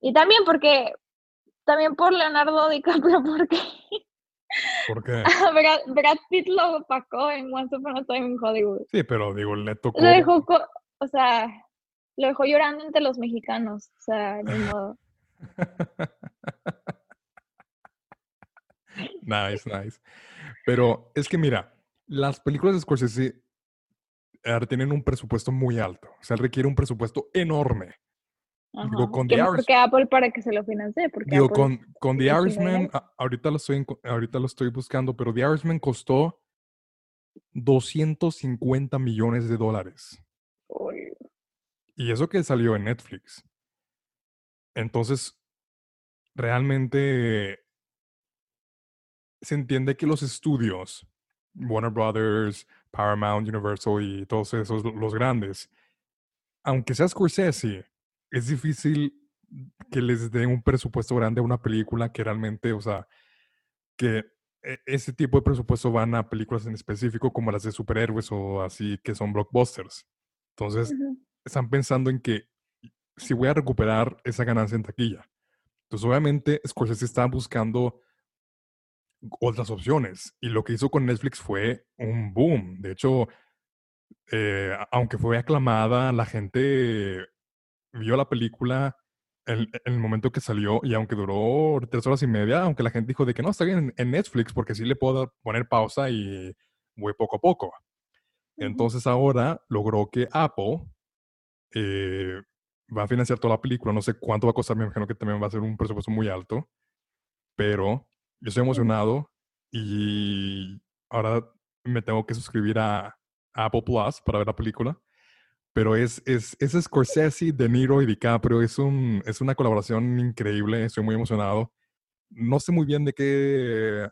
Y también porque, también por Leonardo DiCaprio, porque ¿Por qué? a Brad, Brad Pitt lo opacó en Once Upon a Time in Hollywood. Sí, pero digo, le tocó. Lo dejó, o sea, lo dejó llorando entre los mexicanos. O sea, ni modo. Nice, nice. Pero es que mira, las películas de Scorsese eh, tienen un presupuesto muy alto. O sea, requiere un presupuesto enorme. Digo, con ¿Qué The mejor Irish- que Apple para que se lo financie? Porque Digo, Apple- con, con The Irishman, a- ahorita lo, estoy, ahorita lo estoy buscando, pero The Irishman costó 250 millones de dólares. Uy, Y eso que salió en Netflix. Entonces, realmente se entiende que los estudios, Warner Brothers, Paramount, Universal y todos esos, lo- los grandes, aunque sea Scorsese, es difícil que les den un presupuesto grande a una película que realmente, o sea, que e- ese tipo de presupuesto van a películas en específico como las de superhéroes o así que son blockbusters. Entonces, están pensando en que si voy a recuperar esa ganancia en taquilla. Entonces, obviamente, Scorsese está buscando otras opciones. Y lo que hizo con Netflix fue un boom. De hecho, eh, aunque fue aclamada, la gente vio la película en, en el momento que salió y aunque duró tres horas y media, aunque la gente dijo de que no, está bien en, Netflix porque sí le puedo poner pausa y voy poco a poco. Entonces ahora logró que Apple eh, va a financiar toda la película. No sé cuánto va a costar, me imagino que también va a ser un presupuesto muy alto. Pero yo estoy emocionado y ahora me tengo que suscribir a Apple Plus para ver la película. Pero es, es, es Scorsese, De Niro y DiCaprio. Es, un, es una colaboración increíble. Estoy muy emocionado. No sé muy bien de qué,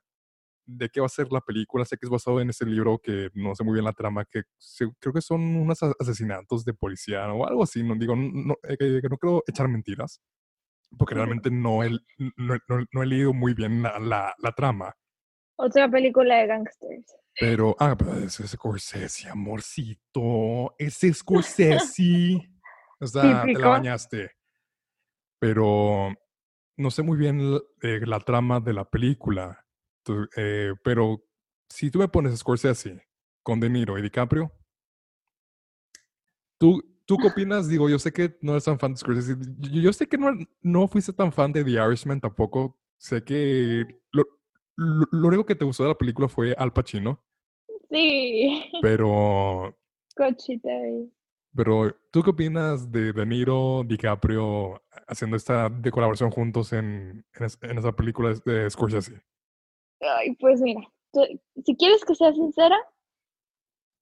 de qué va a ser la película. Sé que es basado en ese libro que no sé muy bien la trama, que se- creo que son unos asesinatos de policía o algo así. No digo, no, eh, no quiero echar mentiras, porque realmente no he, no, no no he leído muy bien la, la, la trama. Otra película de gangsters. Pero, ah, pero es Scorsese, amorcito. Es Scorsese. O sea, te la Típico. bañaste. Pero no sé muy bien eh, la trama de la película. Eh, pero si tú me pones Scorsese con De Niro y DiCaprio, ¿tú, ¿tú qué opinas? Digo, yo sé que no eres tan fan de Scorsese. Yo, yo sé que no, no fuiste tan fan de The Irishman tampoco. Sé que lo, lo, lo único que te gustó de la película fue Al Pacino. Sí. Pero, Cochita pero, ¿tú qué opinas de De Niro, DiCaprio haciendo esta de colaboración juntos en, en, en esa película de Scorsese? Ay, pues mira, tú- si quieres que sea sincera,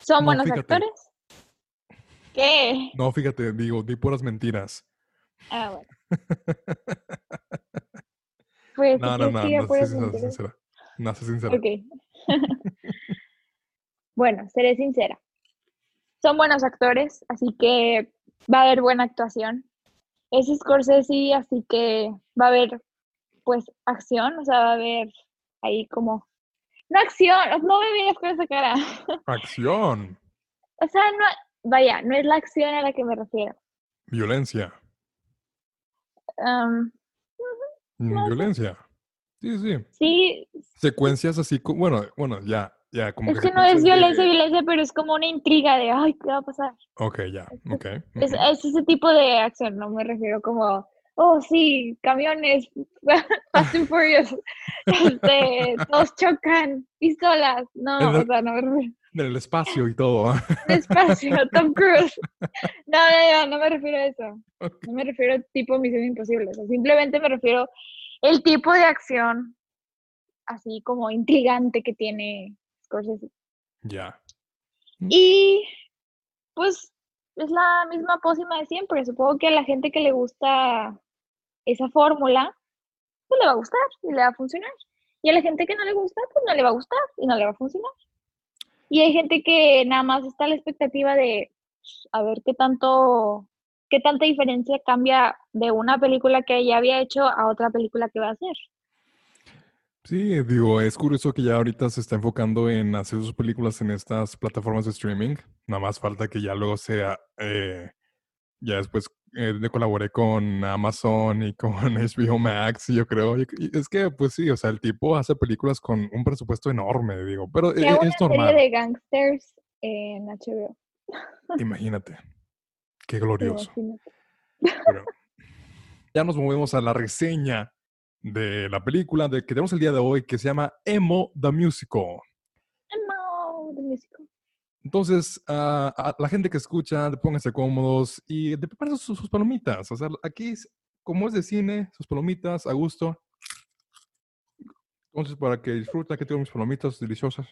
son No, buenos fíjate. actores. ¿Qué? No, fíjate, digo, di puras mentiras. Ah, bueno. Pues, No, no, no, no, puras sé mentiras. sincera. No, sé sincera. Ok. bueno, seré sincera. Son buenos actores, así que va a haber buena actuación. Es Scorsese, así que va a haber, pues, acción, o sea, va a haber ahí como... No acción, no me mires con esa cara. Acción, O sea, no, vaya, no es la acción a la que me refiero. violencia, mm, no violencia. Sí, sí. sí, Secuencias así, bueno, bueno, ya, ya, como es que no es violencia, de- violencia, pero es como una intriga de, ay, ¿qué va a pasar? Ok, ya, ok. Es, ujú. es ese tipo de acción, no me refiero como, oh, sí, camiones, Fast and Furious, este, todos chocan, pistolas, no, El- o sea, no Del espacio y todo. despacio, Tom Cruise, no, no, no, no me refiero a eso, no me refiero a tipo Misión Imposible, o sea, simplemente me refiero el tipo de acción así como intrigante que tiene Scorsese. Ya. Y pues es la misma pócima de siempre. Supongo que a la gente que le gusta esa fórmula, pues le va a gustar y le va a funcionar. Y a la gente que no le gusta, pues no le va a gustar y no le va a funcionar. Y hay gente que nada más está a la expectativa de a ver qué tanto, qué tanta diferencia cambia de una película que ya había hecho a otra película que va a hacer. Sí, digo, es curioso que ya ahorita se está enfocando en hacer sus películas en estas plataformas de streaming. Nada más falta que ya luego sea, eh, ya después eh, de colabore con Amazon y con HBO Max, yo creo. Y- y es que, pues sí, o sea, el tipo hace películas con un presupuesto enorme, digo, pero Que e- es una serie normal. de gangsters en HBO. Imagínate, qué glorioso. imagínate. Pero ya nos movemos a la reseña de la película de, que tenemos el día de hoy que se llama Emo the Musical. No, de músico. Entonces, ah, a la gente que escucha, pónganse cómodos y de preparen sus, sus palomitas. O sea, aquí, como es de cine, sus palomitas a gusto. Entonces, para que disfruten, aquí tengo mis palomitas deliciosas.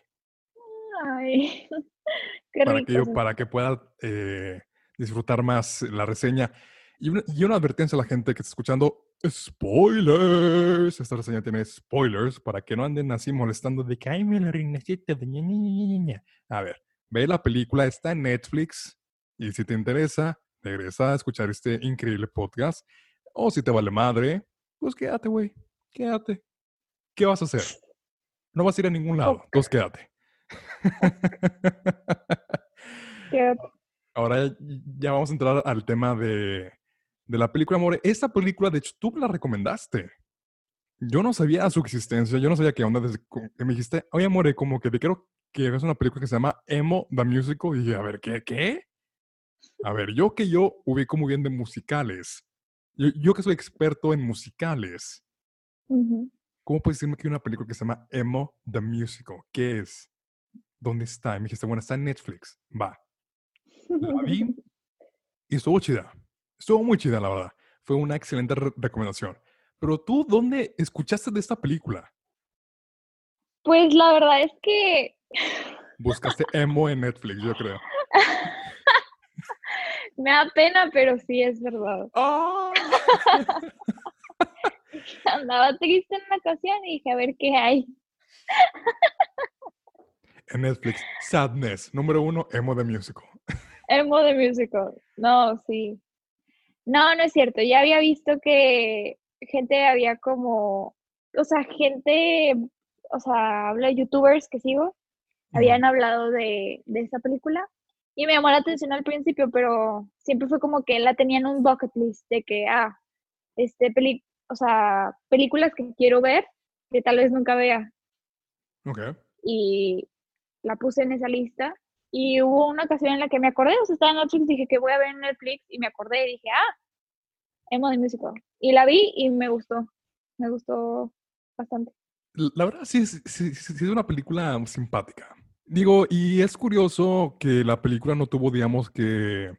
Ay, qué Para rico. que, yo, para que pueda eh, disfrutar más la reseña. Y una, y una advertencia a la gente que está escuchando: spoilers. Esta reseña tiene spoilers para que no anden así molestando de que, ay, me reinecita de ña, ña, ña, ña, ña". A ver, ve la película, está en Netflix. Y si te interesa, regresa a escuchar este increíble podcast. O si te vale madre, pues quédate, güey. Quédate. ¿Qué vas a hacer? No vas a ir a ningún lado. Ok. Entonces quédate. Qué- Ahora ya- vamos a entrar al tema de, de la película, More. Esta película, de hecho, tú me la recomendaste. Yo no sabía su existencia, yo no sabía qué onda desde que me dijiste, oye, More, como que te quiero que veas una película que se llama Emo the Musical. Y dije, a ver, ¿qué? ¿Qué? A ver, yo que yo ubico muy bien de musicales. yo, yo que soy experto en musicales, Ujú. ¿cómo puedes decirme que hay una película que se llama Emo the Musical? ¿Qué es? ¿Dónde está? Y me dijiste, bueno, está en Netflix. Va. La vi y estuvo chida. Estuvo muy chida, la verdad. Fue una excelente re- recomendación. Pero tú, ¿dónde escuchaste de esta película? Pues la verdad es que Buscaste emo en Netflix, yo creo. me da pena, pero sí es verdad. ¡Ah! Andaba triste en una ocasión y dije, a ver qué hay. En Netflix, Sadness, número uno, emo the musical. Emo de musical. No, sí. No, no es cierto. Ya había visto que gente había como, o sea, gente, o sea, hablo de youtubers que sigo, habían hablado de, de esa película y me llamó la atención al principio, pero siempre fue como que la tenían un bucket list de que, ah, este, peli o sea, películas que quiero ver que tal vez nunca vea Ok. y la puse en esa lista. Y hubo una ocasión en la que me acordé, o sea, estaba en Netflix, dije que voy a ver en Netflix y me acordé y dije, ah, Emo de Musical. Y la vi y me gustó, me gustó bastante. La verdad, sí, sí, sí- sí es una película simpática. Digo, y es curioso que la película no tuvo, digamos, que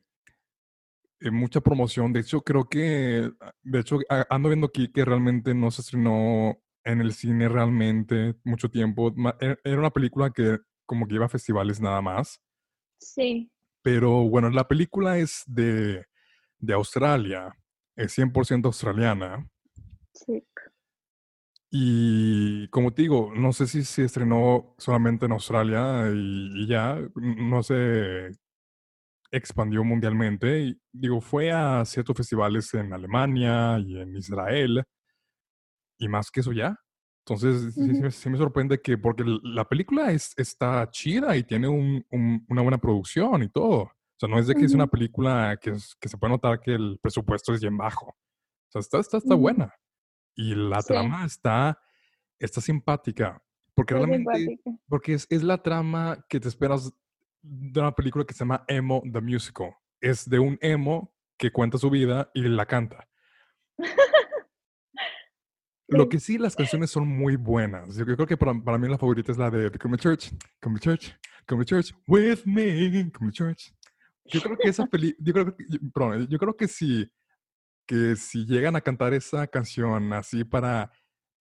eh, mucha promoción. De hecho, creo que, ah, de hecho, a- ando viendo aquí que realmente no se estrenó en el cine realmente mucho tiempo. E- Era una película que como que iba a festivales nada más. Sí, Pero bueno, la película es de, de Australia, es 100% australiana. sí. Y como te digo, no sé si se estrenó solamente en Australia y, y ya, no se expandió mundialmente. Y digo, fue a ciertos festivales en Alemania y en Israel y más que eso ya. Entonces, sí, sí Ujú. me- sí me sorprende que, porque la película es, está chida y tiene un- un- una buena producción y todo. O sea, no es de que es una película que, que se puede notar que el presupuesto es bien bajo. O sea, está, está, está Ujú. buena. Y la Sí, trama está, está simpática. Porque muy realmente, simpática. porque es, es la trama que te esperas de una película que se llama Emo the Musical. Es de un emo que cuenta su vida y la canta. Lo Sí. que sí, las canciones son muy buenas. Yo, creo que para, para mí la favorita es la de Come to Church, Come to Church, Come to Church, with me, Come to Church. Yo creo que esa peli, yo creo que, perdón, yo creo que si, que si llegan a cantar esa canción así para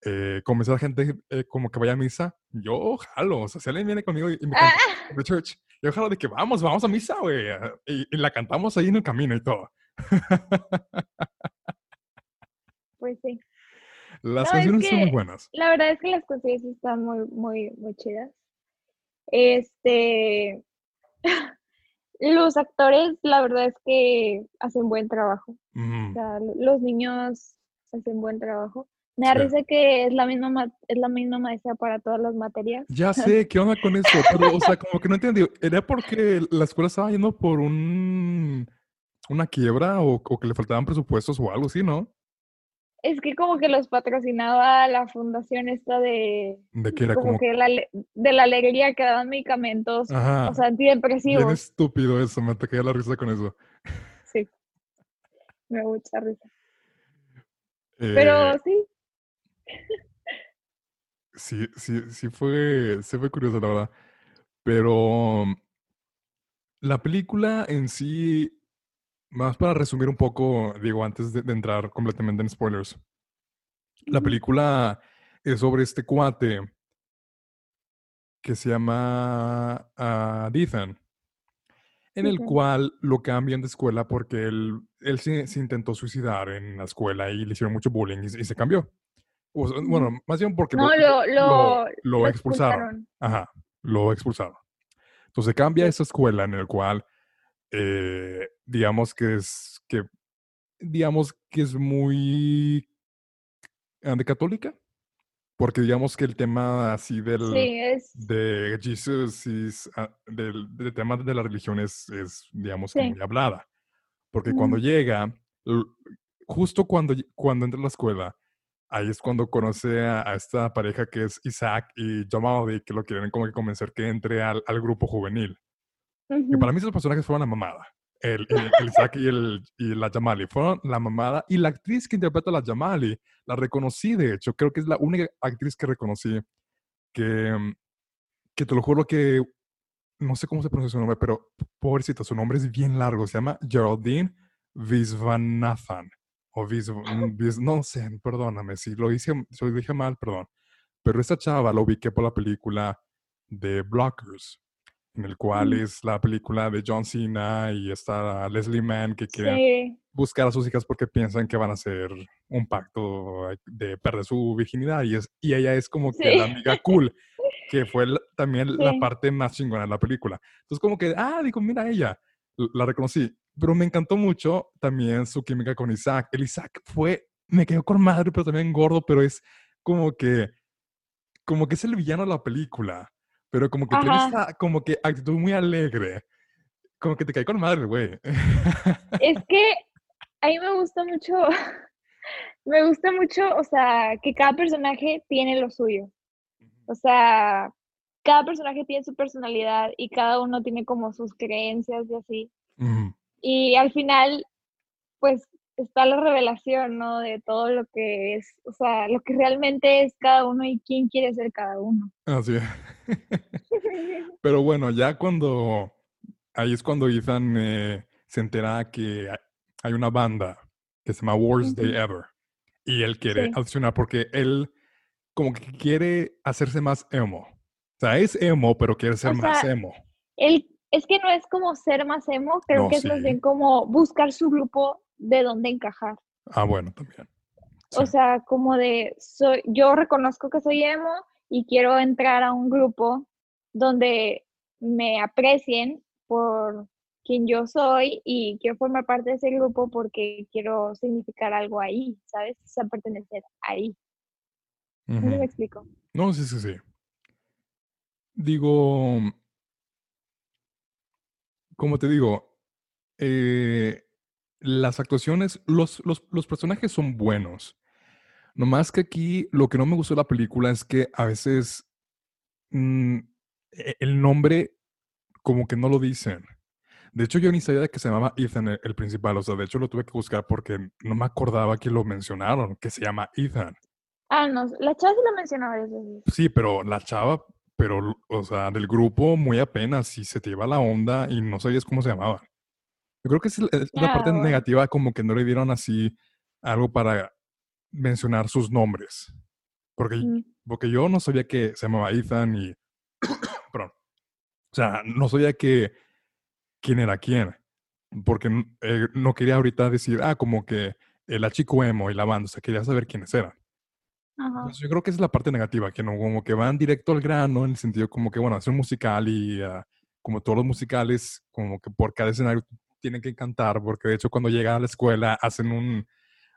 eh, convencer a gente eh, como que vaya a misa, yo jalo. O sea, si alguien viene conmigo y, y me canta Ah, Church, yo jalo de que vamos, vamos a misa, güey. Y, y la cantamos ahí en el camino y todo. pues sí. Las No, es canciones son muy buenas. la verdad es que las canciones están muy, muy, muy chidas. Este, los actores, la verdad es que hacen buen trabajo. O sea, lo- los niños hacen buen trabajo. Me da risa que es la misma ma- es la misma maestra para todas las materias. Ya sé, ¿qué onda con eso? Pero, o sea, como que no entendí. ¿Era porque la escuela estaba yendo por un, una quiebra o, o que le faltaban presupuestos o algo así, no? Es que como que los patrocinaba la fundación esta de De que era como como, que la, de la alegría que daban medicamentos, o ajá, sea, bien antidepresivos. estúpido eso, me caía la risa con eso. Sí, me da mucha risa. Pero Eh, sí, sí, sí, sí fue, sí fue curioso, la verdad. Pero mm, la película en sí, más para resumir un poco, digo, antes de, de entrar completamente en spoilers, la película es sobre este cuate que se llama ah, Ethan, en el cual lo cambian de escuela porque él, él se, se intentó suicidar en la escuela y le hicieron mucho bullying y, se- y se cambió. O sea, ujú. bueno, más bien porque No, lo, lo, expulsaron. Ajá, lo expulsaron. Entonces cambia esa escuela en el cual, eh, digamos que es, que, digamos que es muy ah, de católica, porque digamos que el tema así del, Sí, es, de Jesus ah, del, del tema de la religión es, es, digamos, que muy hablada. Porque cuando llega, justo cuando, cuando entra a la escuela, ahí es cuando conoce a, a esta pareja que es Isaac y Maldi, que lo quieren como que convencer que entre al, al grupo juvenil. Que para mí esos personajes fueron una mamada. el, el, Isaac y, el, y la Jamali. Fueron la mamada. Y la actriz que interpreta a la Jamali, la reconocí, de hecho. Creo que es la única actriz que reconocí que, que te lo juro que no sé cómo se pronuncia su nombre, pero pobrecita, su nombre es bien largo. Se llama Geraldine Visvanathan. O Vis, no sé, perdóname, si lo, hice, si lo dije mal, perdón. Pero esa chava la ubiqué por la película de Blockers, en el cual mm. es la película de John Cena y está Leslie Mann que quiere buscar a sus hijas porque piensan que van a hacer un pacto de perder su virginidad y, es, y ella es como que la amiga cool, que fue también la parte más chingona de la película. Entonces como que, ah, digo, mira ella, la reconocí. Pero me encantó mucho también su química con Isaac. El Isaac fue, me quedó con madre, pero también gordo, pero es como que, como que es el villano de la película pero como que tiene esa como que actitud muy alegre. Como que te cae con madre, güey. Es que a mí me gusta mucho, me gusta mucho, o sea, que cada personaje tiene lo suyo. O sea, cada personaje tiene su personalidad y cada uno tiene como sus creencias y así. Y al final, pues está la revelación, ¿no? De todo lo que es, o sea, lo que realmente es cada uno y quién quiere ser cada uno. Así es. Pero bueno, ya cuando, ahí es cuando Ethan eh, se entera que hay una banda que se llama Worst Day Ever y él quiere sí. porque él como que quiere hacerse más emo. O sea, es emo, pero quiere ser más emo. Él, es que no es como ser más emo, creo que es más bien como buscar su grupo de dónde encajar. Ah, bueno, también. O sea, como de, soy, yo reconozco que soy emo y quiero entrar a un grupo donde me aprecien por quien yo soy y quiero formar parte de ese grupo porque quiero significar algo ahí, ¿sabes? O sea, pertenecer ahí. ¿No me explico? No, sí, sí, sí. Digo, como te digo, eh, las actuaciones, los, los, personajes son buenos. No más que aquí lo que no me gustó de la película es que a veces mm, e, el nombre como que no lo dicen. De hecho, yo ni sabía que se llamaba Ethan el, principal. O sea, de hecho lo tuve que buscar porque no me acordaba que lo mencionaron, que se llama Ethan. Ah, no, la chava sí lo mencionó varias veces. Sí, pero la chava, pero, o sea, del grupo muy apenas y se te iba la onda y no sabías cómo se llamaba. Yo creo que es, la parte negativa, como que no le dieron así algo para mencionar sus nombres. Porque, mm. porque yo no sabía que se llamaba Ethan y. perdón. O sea, no sabía que quién era quién. Porque eh, no quería ahorita decir, ah, como que el chico emo y la banda. O sea, quería saber quiénes eran. yo creo que esa es la parte negativa, que no, como que van directo al grano, en el sentido como que, bueno, es un musical y ah, como todos los musicales, como que por cada escenario tienen que cantar, porque de hecho cuando llegan a la escuela hacen un,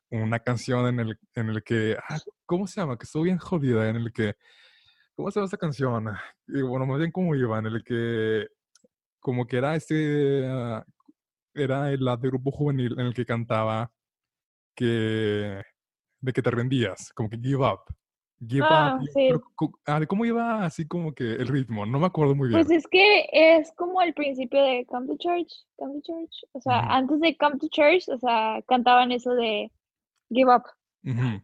una canción en el, en el que, ah, ¿cómo se llama? Que estoy bien jodida, en el que, ¿cómo se llama esa canción? Y bueno, más bien cómo iba, en el que, como que era este, ah, era el de grupo juvenil en el que cantaba que, de que te rendías, como que give up. Give ah, sí. ah, ¿Cómo iba así como que el ritmo? No me acuerdo muy bien. Pues es que es como el principio de Come to Church, Come to Church. O sea, antes de Come to Church, o sea, cantaban eso de Give Up. no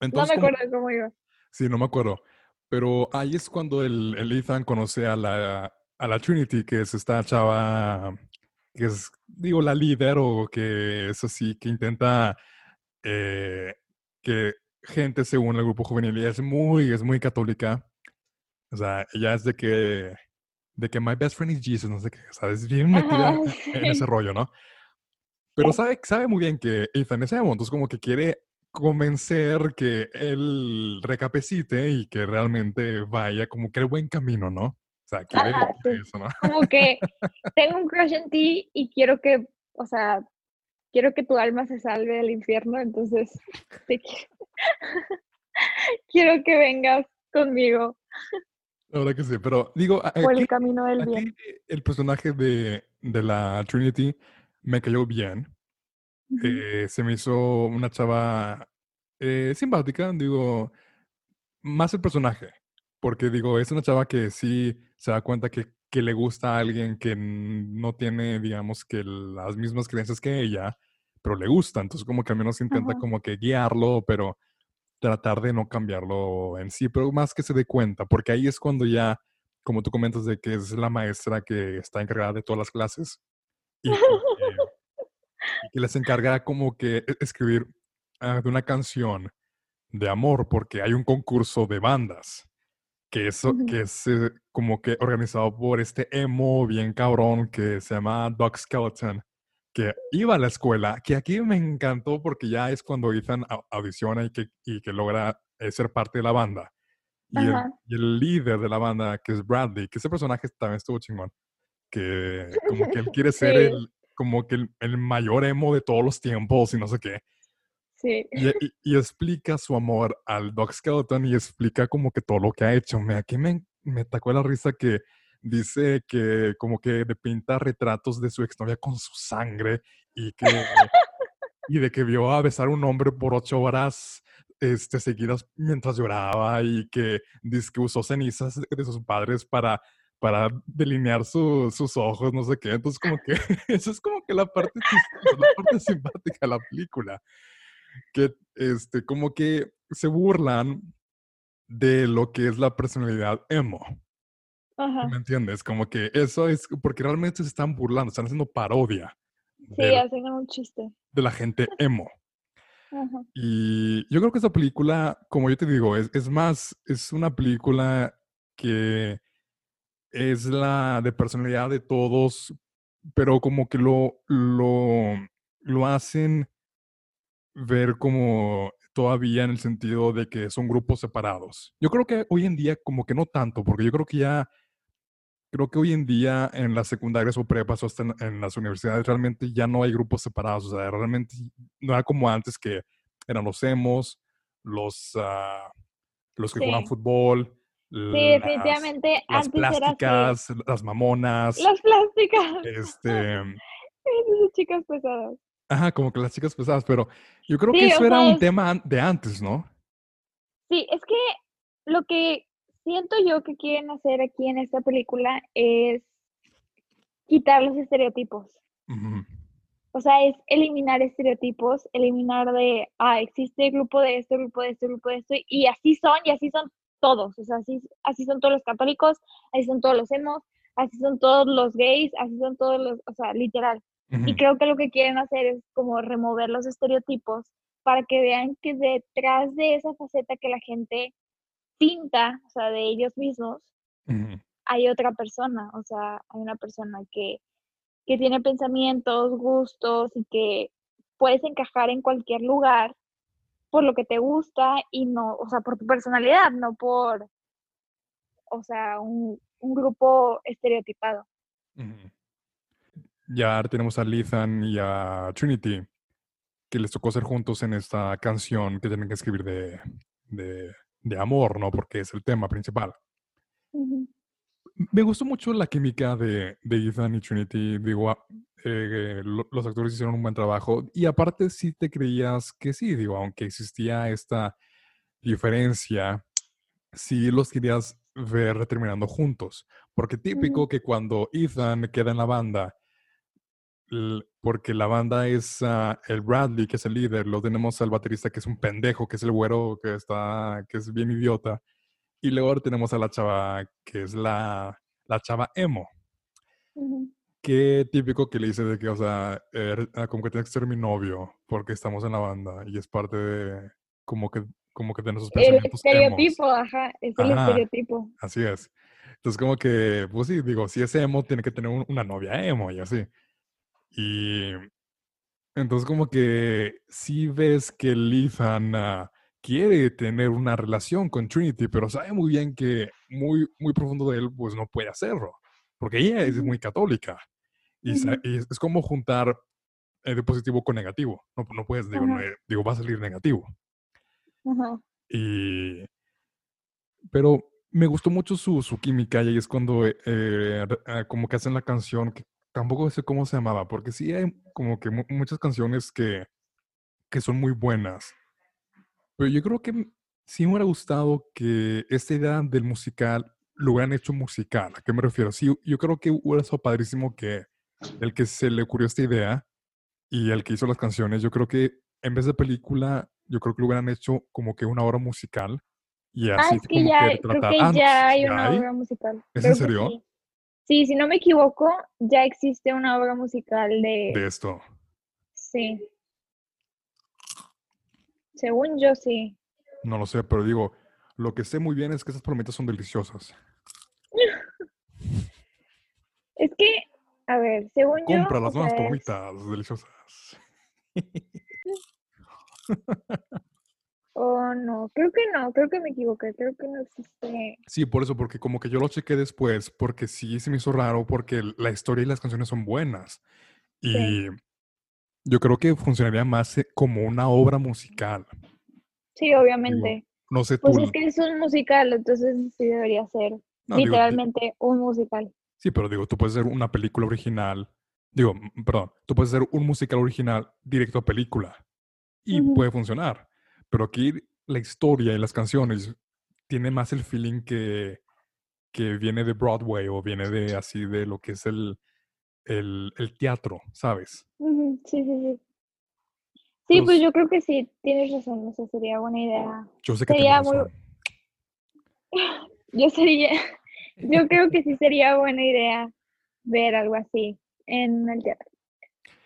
me acuerdo cómo iba. Sí, no me acuerdo. Pero ahí es cuando el, el Ethan conoce a la, a la Trinity, que es esta chava, que es, digo, la líder o que es así, que intenta eh, que gente según el grupo juvenil y es muy, es muy católica. O sea, ella es de que, de que my best friend is Jesus, no sé qué, o sea, es bien metida en ese rollo, ¿no? Pero sabe, sabe muy bien que Ethan es emo, entonces como que quiere convencer que él recapacite y que realmente vaya como que el buen camino, ¿no? O sea, quiere eso, ¿no? Como que tengo un crush en ti y quiero que, o sea, quiero que tu alma se salve del infierno, entonces quiero, que vengas conmigo. La verdad que sí, pero digo, por el camino del bien. El personaje de, la Trinity me cayó bien. Eh, se me hizo una chava eh, simpática, digo, más el personaje, porque digo, es una chava que sí se da cuenta que que le gusta a alguien que no tiene, digamos, que las mismas creencias que ella, pero le gusta. Entonces, como que al menos intenta como que guiarlo, pero tratar de no cambiarlo en sí, pero más que se dé cuenta, porque ahí es cuando ya, como tú comentas, de que es la maestra que está encargada de todas las clases y que, les encarga como que e, escribir ah, de una canción de amor, porque hay un concurso de bandas que, eso, que es eh, como que organizado por este emo bien cabrón que se llama Doc Skeleton, que iba a la escuela, que aquí me encantó porque ya es cuando Ethan audiciona y que, y que logra eh, ser parte de la banda. Y el, líder de la banda, que es Bradley, que ese personaje también estuvo chingón, que como que él quiere ser el, como que el, mayor emo de todos los tiempos y no sé qué. Sí. Y, explica su amor al Doc Skeleton y explica como que todo lo que ha hecho. Me, aquí me, me tacó la risa que dice que como que pinta retratos de su exnovia con su sangre y que y de que vio a besar a un hombre por ocho horas este, seguidas mientras lloraba y que dice que usó cenizas de sus padres para, para delinear sus ojos, no sé qué. Entonces como que eso es como que la parte, la parte simpática de la película que este, como que se burlan de lo que es la personalidad emo. ¿Me entiendes? Como que eso es porque realmente se están burlando, están haciendo parodia. Sí, hacen un chiste. De la gente emo. Y yo creo que esa película, como yo te digo, es, es más, es una película que es la de personalidad de todos, pero como que lo, lo, lo hacen ver como todavía en el sentido de que son grupos separados. Yo creo que hoy en día como que no tanto, porque yo creo que ya, creo que hoy en día en las secundarias o prepas o hasta en, las universidades realmente ya no hay grupos separados, o sea, realmente no era como antes que eran los emos, los, uh, los que juegan fútbol. Sí, definitivamente las plásticas, las mamonas. Las plásticas. Este. Esas chicas pesadas. Ajá, como que las chicas pesadas, pero yo creo que eso era un tema de antes, ¿no? Sí, es que lo que siento yo que quieren hacer aquí en esta película es quitar los estereotipos. O sea, es eliminar estereotipos, eliminar de, ah, existe el grupo de esto, grupo de esto, grupo de esto, y así son, y así son todos. O sea, así, así son todos los católicos, así son todos los hemos, así son todos los gays, así son todos los, o sea, literal. Y creo que lo que quieren hacer es como remover los estereotipos para que vean que detrás de esa faceta que la gente pinta, o sea, de ellos mismos, hay otra persona, o sea, hay una persona que, que tiene pensamientos, gustos y que puedes encajar en cualquier lugar por lo que te gusta y no, o sea, por tu personalidad, no por, o sea, un, un grupo estereotipado. Ya tenemos a Lethan y a Trinity, que les tocó ser juntos en esta canción que tienen que escribir de, de, amor, ¿no? Porque es el tema principal. Me gustó mucho la química de, de Ethan y Trinity. Digo, ah, eh, los actores hicieron un buen trabajo. Y aparte, sí te creías que sí, digo, aunque existía esta diferencia, sí los querías ver terminando juntos. Porque típico que cuando Ethan queda en la banda porque la banda es ah, el Bradley, que es el líder, lo tenemos al baterista que es un pendejo, que es el güero que está, que es bien idiota, y luego tenemos a la chava que es la, la chava emo. Qué típico que le dice de que, o sea, er, ah, como que tienes que ser mi novio porque estamos en la banda y es parte de, como que, como que de nuestros pensamientos El estereotipo, ajá, es el estereotipo. Así es. Entonces, como que, pues sí, digo, si es emo, tiene que tener una novia emo y así. Y entonces como que sí ves que Lethan quiere tener una relación con Trinity, pero sabe muy bien que muy, muy profundo de él pues no puede hacerlo, porque ella es muy católica. Y, es, como juntar eh, positivo con negativo. No, no puedes, digo, digo, va a salir negativo. Y, pero me gustó mucho su, su química y es cuando eh, eh, como que hacen la canción que tampoco sé cómo se llamaba, porque sí hay como que muchas canciones que, que son muy buenas. Pero yo creo que sí me hubiera gustado que esta idea del musical lo hubieran hecho musical. ¿A qué me refiero? Sí, yo creo que hubiera sido padrísimo que el que se le ocurrió esta idea y el que hizo las canciones, yo creo que en vez de película, yo creo que lo hubieran hecho como que una obra musical y Ah, así es que como ya, que creo retratar. que Ah, ya hay ¿ya una hay? obra musical. ¿Es Creo en serio? sí. Sí, si no me equivoco, ya existe una obra musical De de... esto. Sí. Según yo, sí. No lo sé, pero digo, lo que sé muy bien es que esas palomitas son deliciosas. Es que, a ver, según yo... Compra las nuevas palomitas deliciosas. Oh, no, creo que no, creo que me equivoqué, creo que no existe. Sí, por eso, porque como que yo lo chequé después, porque sí se me hizo raro, porque la historia y las canciones son buenas. Y yo creo que funcionaría más eh, como una obra musical. Sí, obviamente. No sé tú. Pues es que es un musical, entonces sí debería ser no, digo, di- literalmente un musical. sí, pero digo, tú puedes hacer una película original. Digo, perdón, tú puedes hacer un musical original directo a película. Y puede funcionar. Pero aquí la historia y las canciones tiene más el feeling que, que viene de Broadway o viene de así de lo que es el, el, el teatro, ¿sabes? Sí, sí, sí. Sí, pues yo creo que sí, tienes razón, o sea, sería buena idea. Yo sé que Sería muy- razón. Yo sería, yo creo que sí sería buena idea ver algo así en el teatro.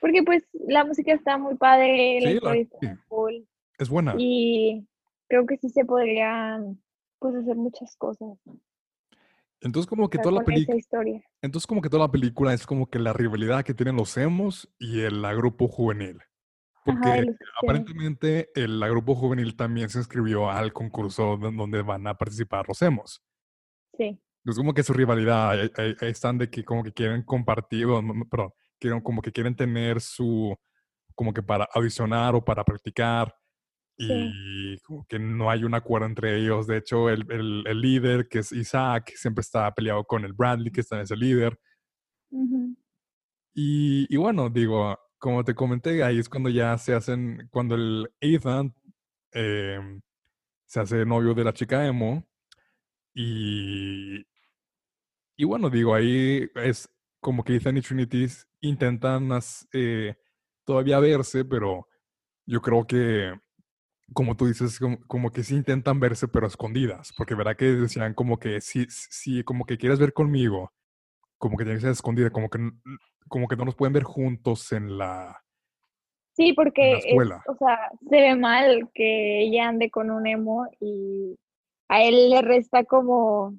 Porque pues la música está muy padre, la Sí, la- historia está muy cool Es buena. y creo que sí se podrían pues hacer muchas cosas Entonces como que o sea, toda la película, entonces como que toda la película es como que la rivalidad que tienen los emos y el grupo juvenil. Porque aparentemente el grupo juvenil también se inscribió al concurso don- donde van a participar los emos. sí. Es como que su rivalidad, ahí, ahí- ahí están de que como que quieren compartir, no, perdón, quieren, como que quieren tener su, como que para audicionar o para practicar Sí. y como que no hay un acuerdo entre ellos. De hecho, el, el- el líder, que es Isaac, siempre está peleado con el Bradley, que está en ese líder. Ujú. Y, y bueno, digo, como te comenté, ahí es cuando ya se hacen, cuando el Ethan em, se hace novio de la chica emo. Y, y bueno, digo, ahí es como que Ethan y Trinity intentan as- eh, todavía verse, pero yo creo que, como tú dices, como, como que sí intentan verse, pero escondidas, porque verá que decían como que si, si como que quieres ver conmigo, como que tiene que ser escondida, como que, como que no nos pueden ver juntos en la... Sí, porque escuela. o sea, se ve mal que ella ande con un emo y a él le resta como,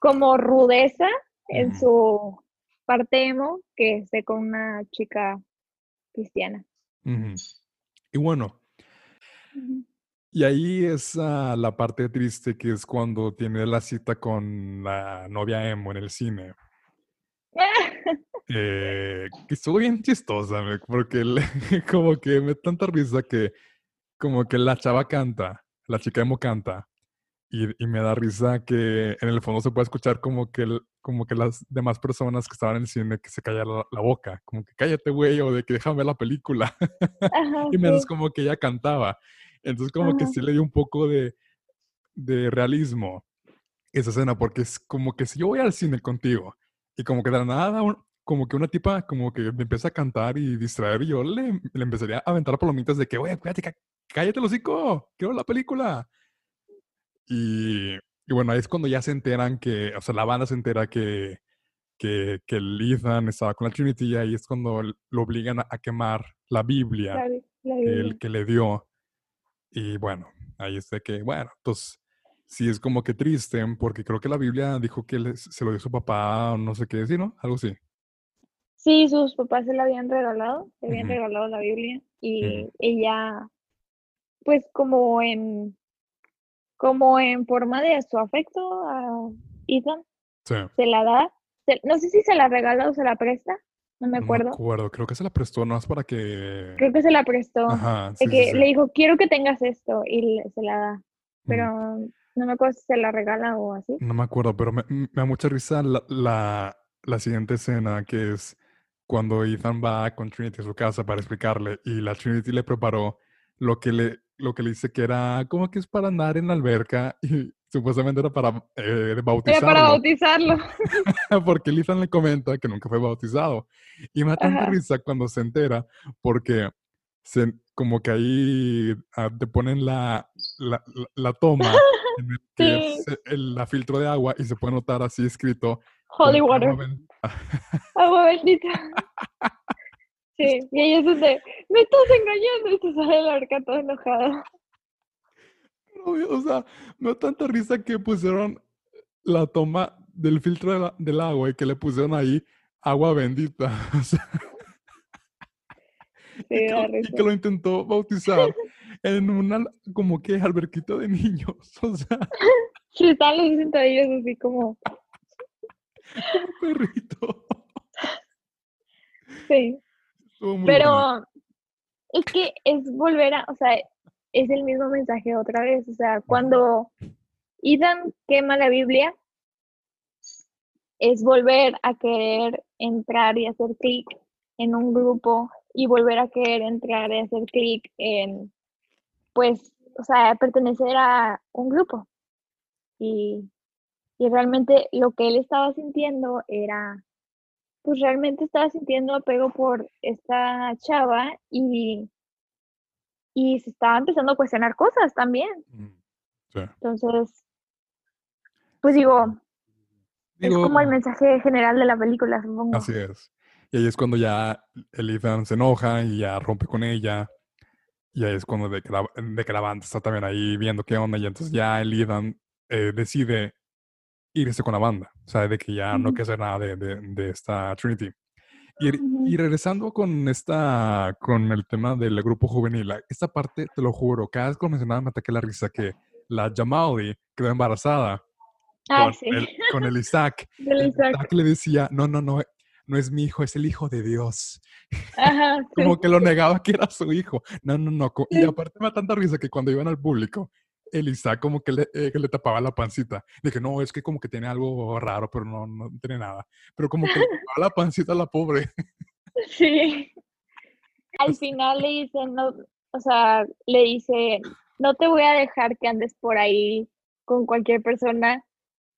como rudeza en su parte emo que esté con una chica cristiana. Y bueno. Y ahí es ah, la parte triste que es cuando tiene la cita con la novia emo en el cine. eh, que estuvo bien chistosa, porque le- como que me tanta risa que como que la chava canta, la chica emo canta, y, y me da risa que en el fondo se puede escuchar como que, el- como que las demás personas que estaban en el cine que se callan la, la boca, como que cállate, güey, o de que déjame ver la película, Ajá, y menos sí. como que ella cantaba. Entonces como que Ajá. sí le dio un poco de, de realismo esa escena, porque es como que si yo voy al cine contigo y como que de la nada, como que una tipa como que me empieza a cantar y distraer y yo le, le empezaría a aventar palomitas de que, güey, cállate, cá- cállate el hocico, quiero ver la película. Y, y bueno, ahí es cuando ya se enteran que, o sea, la banda se entera que, que, que el Ethan estaba con la Trinity y ahí es cuando lo obligan a, a quemar la Biblia La, la el Biblia. que le dio. Y bueno, ahí está que, bueno, entonces sí es como que triste, porque creo que la Biblia dijo que se lo dio su papá, o no sé qué decir, ¿no? Algo así. Sí, sus papás se la habían regalado, le habían Ujú. regalado la Biblia y ella, pues como en, como en forma de su afecto a Ethan, Sí. se la da, se- no sé si se la regala o se la presta, no me No acuerdo, acuerdo, creo que se la prestó más para que... creo que se la prestó, Ajá, sí, que sí. le dijo, quiero que tengas esto y se la da, Ujú. pero no me acuerdo si se la regala o así. No me acuerdo, pero me, me da mucha risa la, la, la siguiente escena, que es cuando Ethan va con Trinity a su casa para explicarle y la Trinity le preparó lo que le, lo que le dice que era como que es para andar en la alberca y supuestamente era para eh, Era bautizarlo. para bautizarlo. porque Ethan le comenta que nunca fue bautizado. Y me da tanta risa cuando se entera, porque se, como que ahí ah, te ponen la, la, la- la toma en el que Sí. es el, la filtro de agua y se puede notar así escrito. Holy water. Agua bendita. Sí, y ella es de, me estás engañando y te sale la arca toda enojada. Obvio, O sea, me da tanta risa que pusieron la toma del filtro de la- del agua y que le pusieron ahí agua bendita. O sea, Sí, y, que y que lo intentó bautizar en una como que alberquita de niños. O sea, Sí, están los sentadillos así como, como perrito. sí. Bueno. Pero es que es volver a, o sea, es el mismo mensaje otra vez. O sea, cuando Ethan quema la Biblia, es volver a querer entrar y hacer clic en un grupo y volver a querer entrar y hacer clic en, pues, o sea, pertenecer a un grupo. Y, y realmente lo que él estaba sintiendo era, pues realmente estaba sintiendo apego por esta chava y, y se estaba empezando a cuestionar cosas también. Mm, sí. Entonces, pues digo, es como el mensaje general de la película, supongo. Así es. Y ahí es cuando ya el Ethan se enoja y ya rompe con ella. Y ahí es cuando de que, la, de que la banda está también ahí viendo qué onda. Y entonces ya el Ethan eh, decide irse con la banda. O sea, de que ya no quiere hacer nada de, de- de esta Trinity. Y, y regresando con esta, con el tema del grupo juvenil, a- esta parte, te lo juro, cada vez que lo mencionaba me ataqué la risa que la Jamali quedó embarazada Ah, con, sí, el, con el Isaac. del Y Isaac. Isaac le decía, no, no, no, no es mi hijo, es el hijo de Dios. Ajá, sí. Como que lo negaba que era su hijo. No, no, no. Y Sí. aparte me da tanta risa que cuando iban al público, el Isaac como que le, eh, que le tapaba la pancita. Dije, no, es que como que tiene algo raro, pero no, no tiene nada. Pero como que le tapaba la pancita a la pobre. Sí. Al final le dice, no, o sea, le dice, no te voy a dejar que andes por ahí con cualquier persona,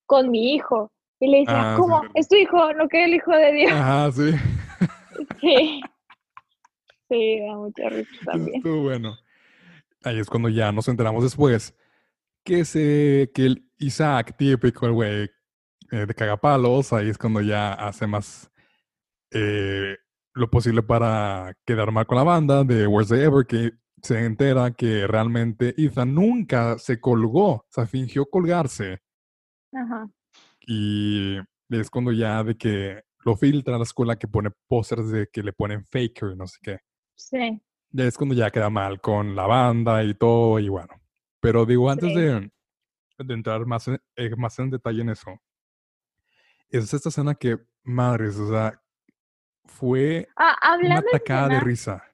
con mi hijo. Y le dice, Ah, sí, ¿cómo? Es tu hijo, no que el hijo de Dios. Ajá, sí. Sí. Sí, da mucha risa también. Estuvo bueno. Ahí es cuando ya nos enteramos después que se, que el Isaac, típico el güey eh, de cagapalos, ahí es cuando ya hace más eh, lo posible para quedar mal con la banda de Worst Day Ever, que se entera que realmente Ethan nunca se colgó, o sea, fingió colgarse. Ajá. Y es cuando ya de que lo filtra a la escuela que pone pósters de que le ponen faker y no sé qué. Sí. Ya es cuando ya queda mal con la banda y todo, y bueno. Pero digo, antes Sí. de, de entrar más en, eh, más en detalle en eso, es esta escena que, madres, o sea, fue Ah, una de atacada de escena, risa.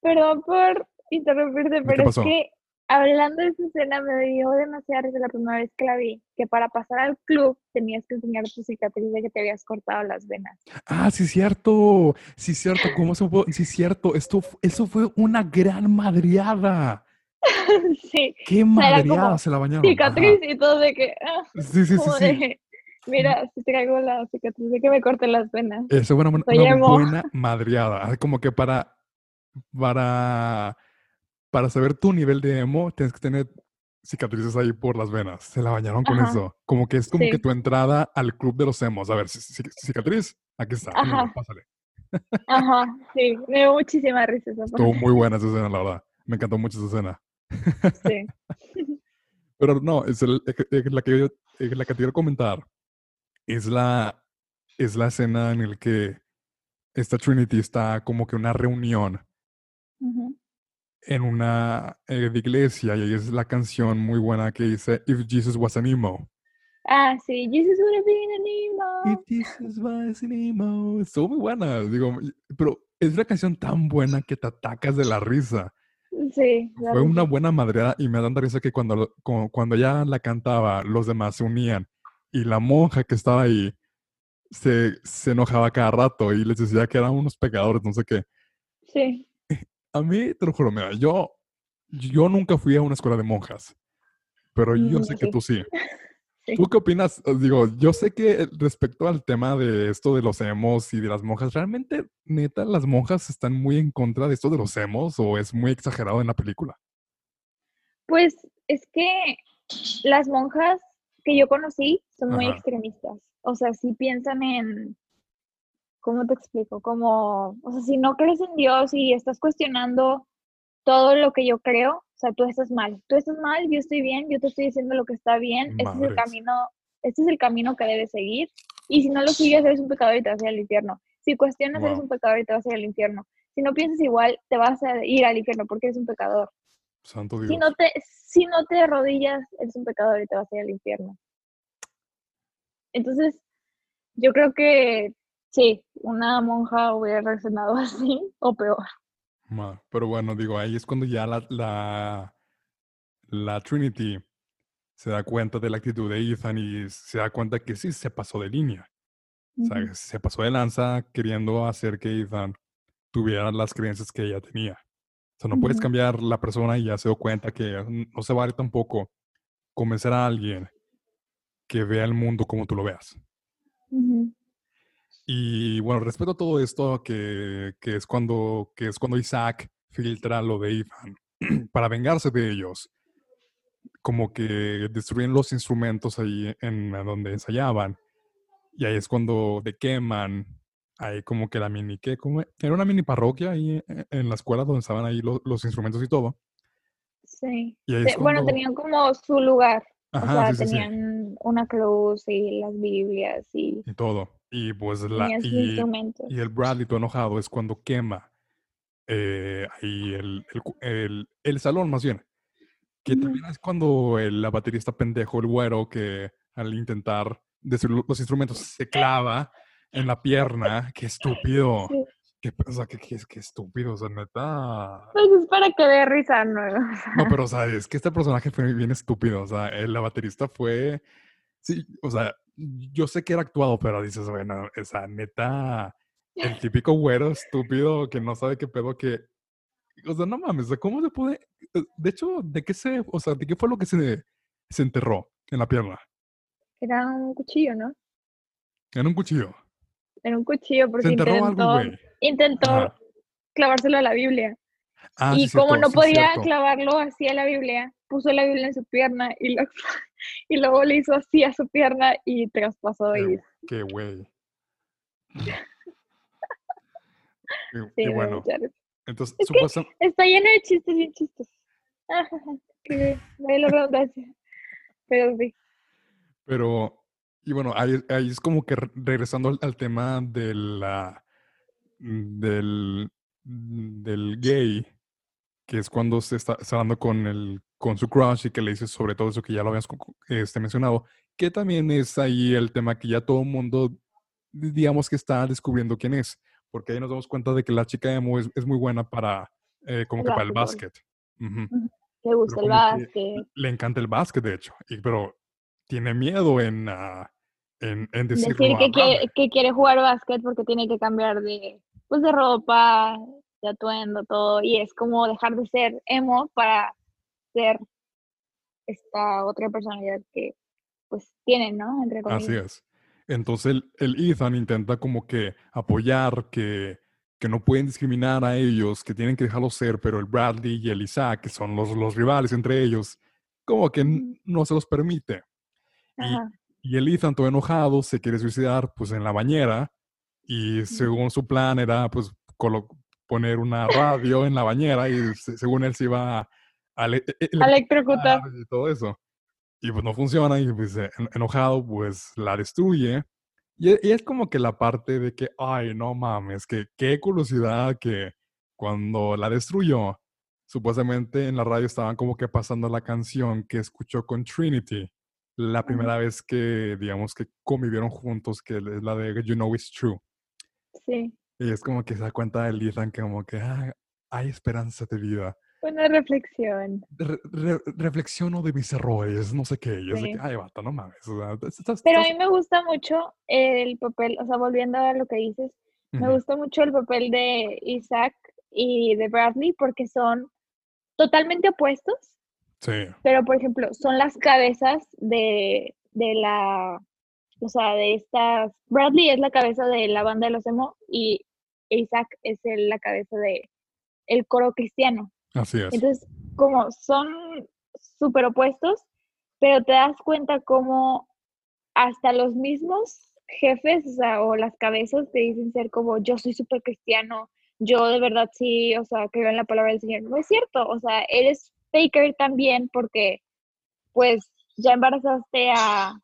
perdón por interrumpirte, pero es que hablando de esa escena me dio demasiada risa la primera vez que la vi, que para pasar al club tenías que enseñar tu cicatriz de que te habías cortado las venas. Ah, sí, cierto. Sí, cierto. ¿Cómo se puede? Sí, cierto. Esto, eso fue una gran madreada. Sí, Qué madreada como se la bañaron. Ajá. cicatriz y todo de que, ah, Sí, sí, sí, sí. de, mira, si traigo la cicatriz de que me corté las venas. Eso fue una, una buena madreada. Como que para, para, para saber tu nivel de emo, tienes que tener cicatrices ahí por las venas. Se la bañaron con Ajá. eso. Como que es como que tu entrada al club de los emos. A ver, ci- ci- cicatriz, aquí está. Ajá. pásale. Ajá, sí, me dio muchísima risa esa Estuvo muy buena esa escena, la verdad. Me encantó mucho esa escena. Sí. Pero no, es, el- es la que yo, es la que quiero comentar. Es la, es la escena en la que esta Trinity está como que una reunión. En una eh, de iglesia y es la canción muy buena que dice If Jesus was an emo. Ah, sí, Jesus would have been an If emo. Jesus was an emo. Estuvo muy buena, digo, pero es una canción tan buena que te atacas de la risa. Sí, Fue una buena madreada y me da tanta risa que cuando, cuando ya la cantaba, los demás se unían y la monja que estaba ahí se, se enojaba cada rato y les decía que eran unos pecadores, no sé qué. Sí, A mí, te lo juro, mira, yo, yo nunca fui a una escuela de monjas, pero yo Mm, sé que tú sí. Sí. ¿Tú qué opinas? Digo, yo sé que respecto al tema de esto de los emos y de las monjas, ¿realmente, neta, las monjas están muy en contra de esto de los emos o es muy exagerado en la película? Pues es que las monjas que yo conocí son muy Ajá. extremistas. O sea, sí piensan en, ¿cómo te explico? Como, o sea, si no crees en Dios y estás cuestionando todo lo que yo creo, o sea, tú estás mal. Tú estás mal, yo estoy bien, yo te estoy diciendo lo que está bien. Este es el camino, este es el camino que debes seguir. Y si no lo sigues, eres un pecador y te vas a ir al infierno. Si cuestionas, eres un pecador y te vas a ir al infierno. Si no piensas igual, te vas a ir al infierno porque eres un pecador. Santo Si Dios. no, te, si no te arrodillas, eres un pecador y te vas a ir al infierno. Entonces, yo creo que sí, una monja hubiera reaccionado así o peor. Pero bueno, digo, ahí es cuando ya la, la, la Trinity se da cuenta de la actitud de Ethan y se da cuenta que sí se pasó de línea. O sea, se pasó de lanza queriendo hacer que Ethan tuviera las creencias que ella tenía. O sea, no puedes cambiar la persona y ya se dio cuenta que no se vale tampoco convencer a alguien que vea el mundo como tú lo veas. Y bueno, respecto a todo esto, que, que es cuando, que es cuando Isaac filtra lo de Ethan para vengarse de ellos, como que destruyen los instrumentos ahí en donde ensayaban. Y ahí es cuando te queman, ahí como que la mini, ¿qué? ¿Cómo? Era una mini parroquia ahí en, en la escuela donde estaban ahí lo- los instrumentos y todo. Sí. Y Bueno, tenían como su lugar. O sea, sí, sí, sí. tenían una cruz y las Biblias y Y todo. Y pues la... Y, y el Bradley todo enojado es cuando quema eh, ahí el, el el- el salón más bien. Que Ujú, también es cuando el, la baterista pendejo, el güero, que al intentar destruir los instrumentos se clava en la pierna. ¡Qué estúpido! Sí. Qué, o sea, qué, qué, qué estúpido, o sea, neta. Pues es para que dé risa, ¿no? No, pero, o sea, es que este personaje fue bien estúpido. O sea, la baterista fue. Sí, o sea, yo sé que era actuado, pero dices, bueno, o sea, neta, el típico güero estúpido que no sabe qué pedo que. O sea, no mames, ¿cómo se puede? eh, De hecho, ¿de qué se, o sea, de qué fue lo que se, se enterró en la pierna? Era un cuchillo, ¿no? En un cuchillo. Era un cuchillo Se porque enterró intentó, intentó Ajá. clavárselo a la Biblia. Ah, sí, y como cierto, no sí, podía cierto. clavarlo así a la Biblia, puso la Biblia en su pierna y, lo- y luego le hizo así a su pierna y traspasó Qué, y qué güey. Qué, sí, bueno. Entonces, Es que supuesta- está lleno de chistes bien chistes. que no hay la redundancia. Pero sí. Pero, y bueno, ahí, ahí es como que re- regresando al, al tema de la, del, del gay, que es cuando se está, está hablando con, el, con su crush y que le dice sobre todo eso que ya lo habías este, mencionado, que también es ahí el tema que ya todo el mundo, di- digamos que está descubriendo quién es, porque ahí nos damos cuenta de que la chica emo es, es muy buena para, eh, como El que para el básquet. Le gusta el básquet. le encanta el básquet, de hecho, y, pero tiene miedo en, ah, en, en Decir que quiere, que quiere jugar básquet porque tiene que cambiar de, pues, de ropa, de atuendo, todo. Y es como dejar de ser emo para ser esta otra personalidad que pues tienen, ¿no? Entre Así comillas. es. Entonces el, el Ethan intenta como que apoyar que, que no pueden discriminar a ellos, que tienen que dejarlos ser, pero el Bradley y el Isaac, que son los, los rivales entre ellos, como que Ujú. no se los permite. Y, y el Ethan todo enojado se quiere suicidar pues en la bañera y según su plan era pues poner una radio en la bañera y se- según él se iba a, a ele- e- Electrocutar. y todo eso. Y pues no funciona y pues eh, en- enojado pues la destruye. Y, e- y es como que la parte de que, ay, no mames, que qué curiosidad que cuando la destruyó, supuestamente en la radio estaban como que pasando la canción que escuchó con Trinity, la primera vez que, digamos, que convivieron juntos, que es la de You Know It's True. Sí. Y es como que se da cuenta de Ethan que como que "Ah, hay esperanza de vida. Una reflexión. Re- re- reflexiono de mis errores, no sé qué. Y es de Sí. que, ay, bata, no mames. o sea, estás- Pero a mí me gusta mucho el papel, o sea, volviendo a lo que dices, me gusta mucho el papel de Isaac y de Bradley porque son totalmente opuestos, Sí. Pero, por ejemplo, son las cabezas de, de la, o sea, de estas, Bradley es la cabeza de la banda de los emo y Isaac es el- la cabeza de el coro cristiano. Así es. Entonces, como son súper opuestos, pero te das cuenta como hasta los mismos jefes, o sea, o las cabezas te dicen ser como, yo soy súper cristiano, yo de verdad sí, o sea, creo en la palabra del Señor. No es cierto, o sea, eres faker también porque, pues, ya embarazaste a,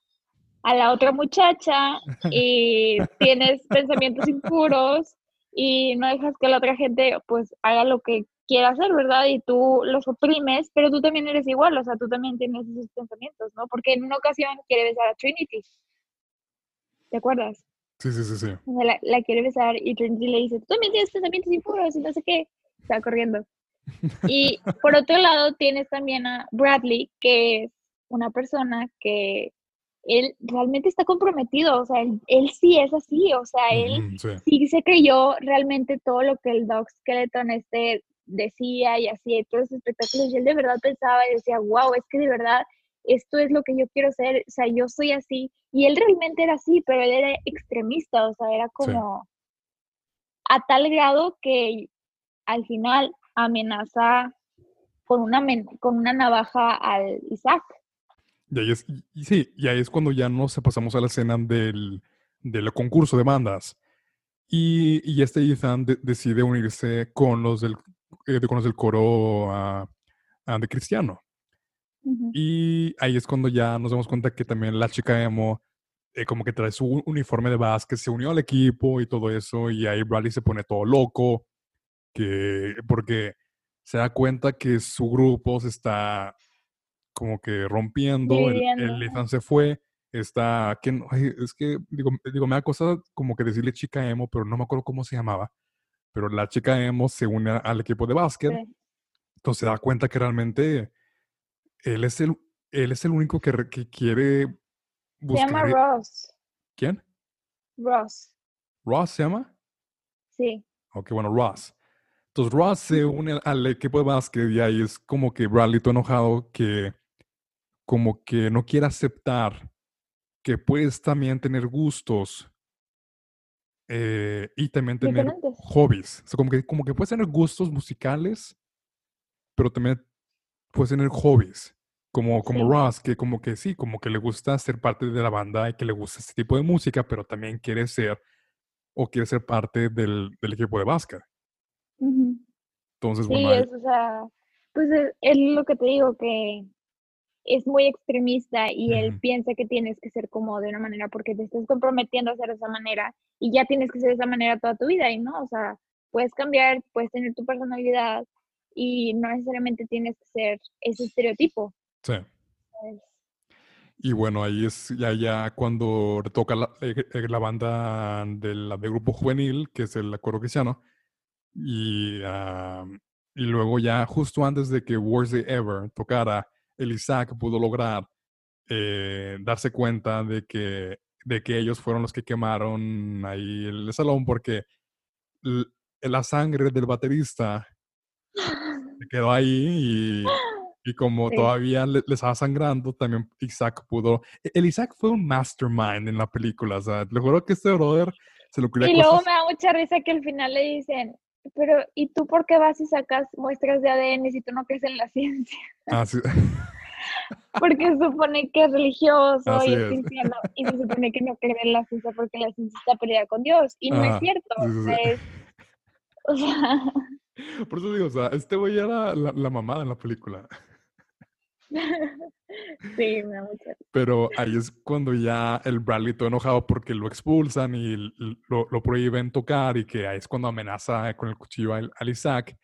a la otra muchacha y tienes pensamientos impuros y no dejas que la otra gente, pues, haga lo que quiera hacer, ¿verdad? Y tú los oprimes, pero tú también eres igual, o sea, tú también tienes esos pensamientos, ¿no? Porque en una ocasión quiere besar a Trinity. ¿Te acuerdas? Sí, sí, sí, sí. La, la quiere besar y Trinity le dice, tú también tienes pensamientos impuros y no sé qué. Está corriendo. Y por otro lado tienes también a Bradley, que es una persona que él realmente está comprometido, o sea, él, él sí es así, o sea, él sí se creyó realmente todo lo que el Doc Skeleton este decía y hacía todos los espectáculos y él de verdad pensaba y decía, wow, es que de verdad esto es lo que yo quiero ser, o sea, yo soy así y él realmente era así, pero él era extremista, o sea, era como a tal grado que al final amenaza con una, men- con una navaja al Isaac. Y ahí es, y sí, y ahí es cuando ya nos pasamos a la escena del, del concurso de bandas. Y, y este Ethan de- decide unirse con los del, eh, con los del coro ah, ah, de Cristiano. Y ahí es cuando ya nos damos cuenta que también la chica emo, eh, como que trae su uniforme de básquet, se unió al equipo y todo eso. Y ahí Bradley se pone todo loco, que, porque se da cuenta que su grupo se está como que rompiendo. El, el. Ethan se fue. Está, que es que digo, digo, me da cosa como que decirle chica emo, pero no me acuerdo cómo se llamaba. Pero la chica emo se une al equipo de básquet. Sí. Entonces se da cuenta que realmente él es el, él es el único que, re- que quiere Se llama buscar. Ross. ¿Quién? Ross, ¿Ross se llama? sí. Ok, bueno, Ross. Entonces Ross se une al- al equipo de básquet y ahí es como que Bradley todo enojado que como que no quiere aceptar que puedes también tener gustos eh, y también tener Diferentes. hobbies. O sea, como que, como que puedes tener gustos musicales, pero también puedes tener hobbies. Como, como Sí. Ross, que como que sí, como que le gusta ser parte de la banda y que le gusta este tipo de música, pero también quiere ser o quiere ser parte del, del equipo de básquet. Ujú. Entonces, Sí, bueno, ahí- es, o sea, pues es, es lo que te digo, que es muy extremista y él piensa que tienes que ser como de una manera porque te estás comprometiendo a ser de esa manera y ya tienes que ser de esa manera toda tu vida y no, o sea, puedes cambiar, puedes tener tu personalidad y no necesariamente tienes que ser ese estereotipo. sí. ¿sabes? Y bueno, ahí es ya, ya cuando toca la, eh, eh, la banda de la de grupo juvenil, que es el coro cristiano, y, ah, y luego ya justo antes de que Worst Day Ever tocara, el Isaac pudo lograr eh, darse cuenta de que, de que ellos fueron los que quemaron ahí el salón porque la sangre del baterista se quedó ahí y, y como Sí. todavía le, le estaba sangrando, también Isaac pudo. e- El Isaac fue un mastermind en la película, o sea, le juro que este brother se lo Y luego cosas. me da mucha risa que al final le dicen, pero ¿y tú por qué vas y sacas muestras de ADN si tú no crees en la ciencia? Ah, sí. Porque supone que es religioso Así y es es. cristiano y se supone que no cree en la ciencia porque la ciencia está peleada con Dios y no es cierto. sí, O sí, sea, sí. es- o sea, Por eso digo, o sea, este güey era la, la mamada en la película. sí, me da mucha. Pero ahí es cuando ya el Bradley todo enojado porque lo expulsan y lo, lo prohíben tocar y que ahí es cuando amenaza con el cuchillo al, al Isaac.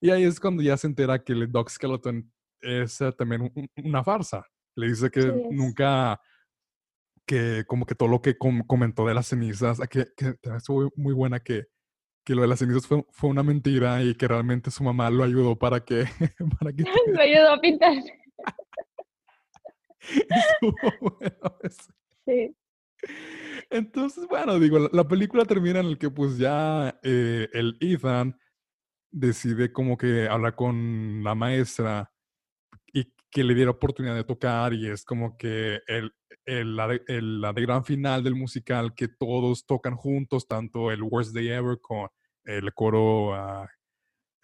Y ahí es cuando ya se entera que el Doc Skeleton es eh, también un- un- una farsa. Le dice que Sí nunca, que como que todo lo que com- comentó de las cenizas, que, que también estuvo muy buena que, que lo de las cenizas fue, fue una mentira y que realmente su mamá lo ayudó para que, para que Me ayudó a pintar. estuvo bueno eso. Sí, Entonces, bueno, digo, la, la película termina en el que pues ya eh, el Ethan decide como que hablar con la maestra y que le diera oportunidad de tocar y es como que el, el, la, de, el, la, de, gran final del musical que todos tocan juntos, tanto el Worst Day Ever con el coro uh,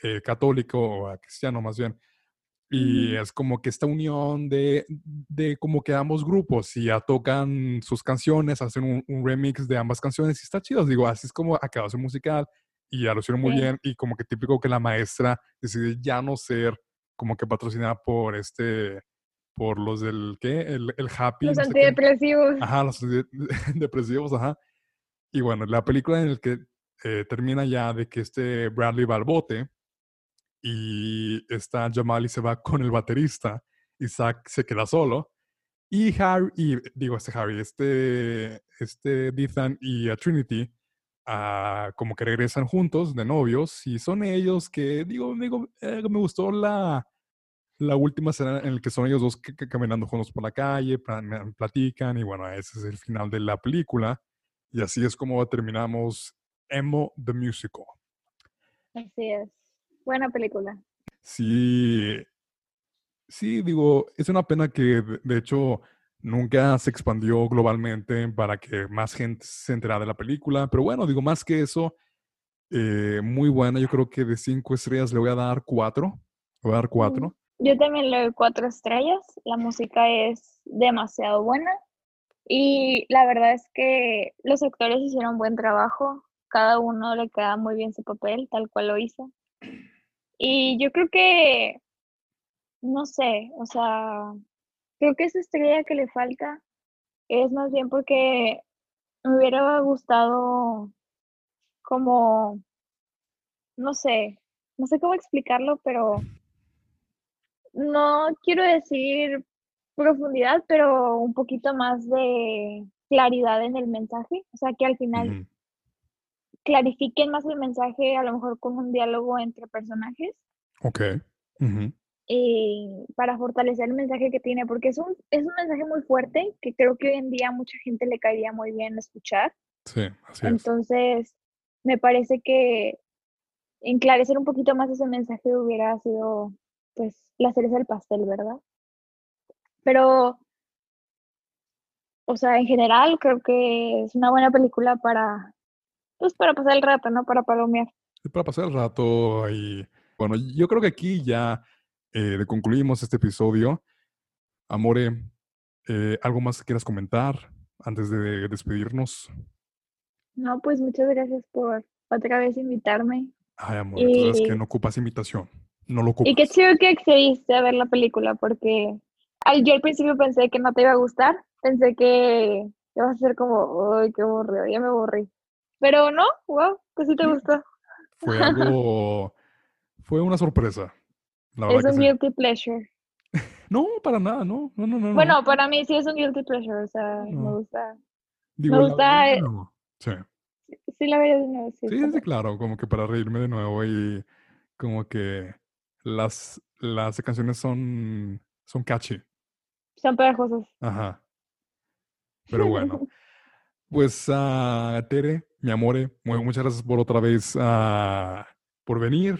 eh, católico o uh, cristiano más bien. Y es como que esta unión de, de, como que ambos grupos y ya tocan sus canciones, hacen un, un, remix de ambas canciones y está chido. Digo, así es como acaba su musical y ya lo hicieron muy sí. bien y como que típico que la maestra decide ya no ser como que patrocinada por este, por los del, ¿qué? El, el Happy. Los antidepresivos. Ajá, los antidepresivos, ajá. Y bueno, la película en la que eh, termina ya de que este Bradley va al bote y está Jamal y se va con el baterista Zack se queda solo. Y Harry, y digo este Harry, este, este Ethan y a Trinity Uh, como que regresan juntos de novios y son ellos que, digo, digo eh, me gustó la, la última escena en la que son ellos dos caminando juntos por la calle, platican y bueno, ese es el final de la película y así es como terminamos Emo the Musical. Así es, buena película. Sí, sí, digo, es una pena que de, hecho nunca se expandió globalmente para que más gente se enterara de la película. Pero bueno, digo, más que eso, eh, muy buena. Yo creo que de cinco estrellas le voy a dar cuatro. Le voy a dar cuatro. Yo también le doy cuatro estrellas. La música es demasiado buena. Y la verdad es que los actores hicieron buen trabajo. Cada uno le queda muy bien su papel, tal cual lo hizo. Y yo creo que, no sé, o sea, creo que esa estrella que le falta es más bien porque me hubiera gustado como, no sé, no sé cómo explicarlo, pero no quiero decir profundidad, pero un poquito más de claridad en el mensaje, o sea, que al final. Clarifiquen más el mensaje, a lo mejor con un diálogo entre personajes. Ok. Uh -huh eh, para fortalecer el mensaje que tiene, porque es un, es un mensaje muy fuerte que creo que hoy en día a mucha gente le caería muy bien escuchar. Sí, así Entonces, es. me parece que enclarecer un poquito más ese mensaje hubiera sido, pues, la cereza del pastel, ¿verdad? Pero, o sea, en general creo que es una buena película para, pues, para pasar el rato, ¿no? Para palomear. Sí, para pasar el rato y, bueno, yo creo que aquí ya eh, concluimos este episodio. Amore, eh, ¿algo más que quieras comentar antes de despedirnos? No, pues muchas gracias por otra vez invitarme. Ay, amor, y... tú sabes que no ocupas invitación. No lo ocupas. Y qué chido que accediste a ver la película, porque al, yo al principio pensé que no te iba a gustar. Pensé que ibas a ser como, ¡ay, qué aburrido! Ya me aburrí. Pero no, wow, que sí te gustó. Fue algo. fue una sorpresa. es un guilty sí. pleasure. No, para nada, no. No, no, no. Bueno, no. para mí sí es un guilty pleasure, o sea, No. me gusta. Digo, me la gusta, verdad, eh. Sí. Sí, la vería de nuevo, sí. Sí, sí, claro, como que para reírme de nuevo y como que las, las canciones son, son catchy. Son pegajosos. Ajá. Pero bueno, pues ah, Tere, mi amore, mu- muchas gracias por otra vez ah, por venir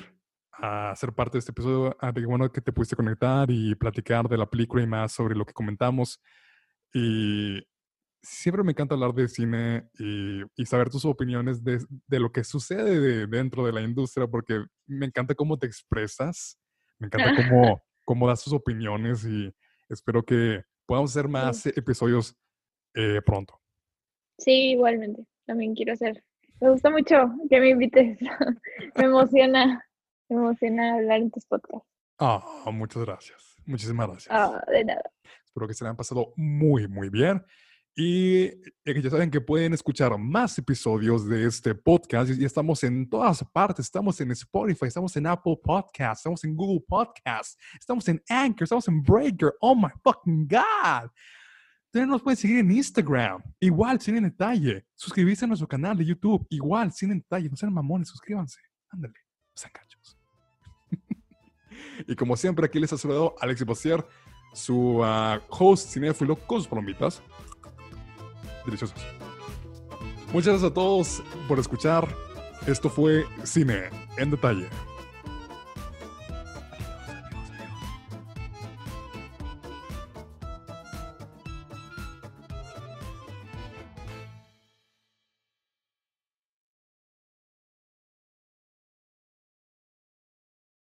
a ser parte de este episodio. Ah, de bueno que te pudiste conectar y platicar de la película y más sobre lo que comentamos. Y siempre me encanta hablar de cine y, y saber tus opiniones de, de lo que sucede de- dentro de la industria, porque me encanta cómo te expresas, me encanta cómo, cómo das tus opiniones y espero que podamos hacer más episodios eh, pronto. Sí, igualmente. También quiero hacer. Me gusta mucho que me invites. me emociona. Me emociona hablar en tus podcasts. Ah, muchas gracias. Muchísimas gracias. Ah, de nada. Espero que se le han pasado muy, muy bien. Y eh, ya saben que pueden escuchar más episodios de este podcast. Y estamos en todas partes. Estamos en Spotify, estamos en Apple Podcasts, estamos en Google Podcasts, estamos en Anchor, estamos en Breaker. Oh my fucking God. También nos pueden seguir en Instagram. Igual, sin detalle. Suscribirse a nuestro canal de YouTube. Igual, sin detalle. No sean mamones, suscríbanse. Ándale, sean cachos. y como siempre, aquí les ha saludado Alex Bastier, su ah, host cinéfilo con sus palomitas. Deliciosos. Muchas gracias a todos por escuchar. Esto fue Cine en Detalle.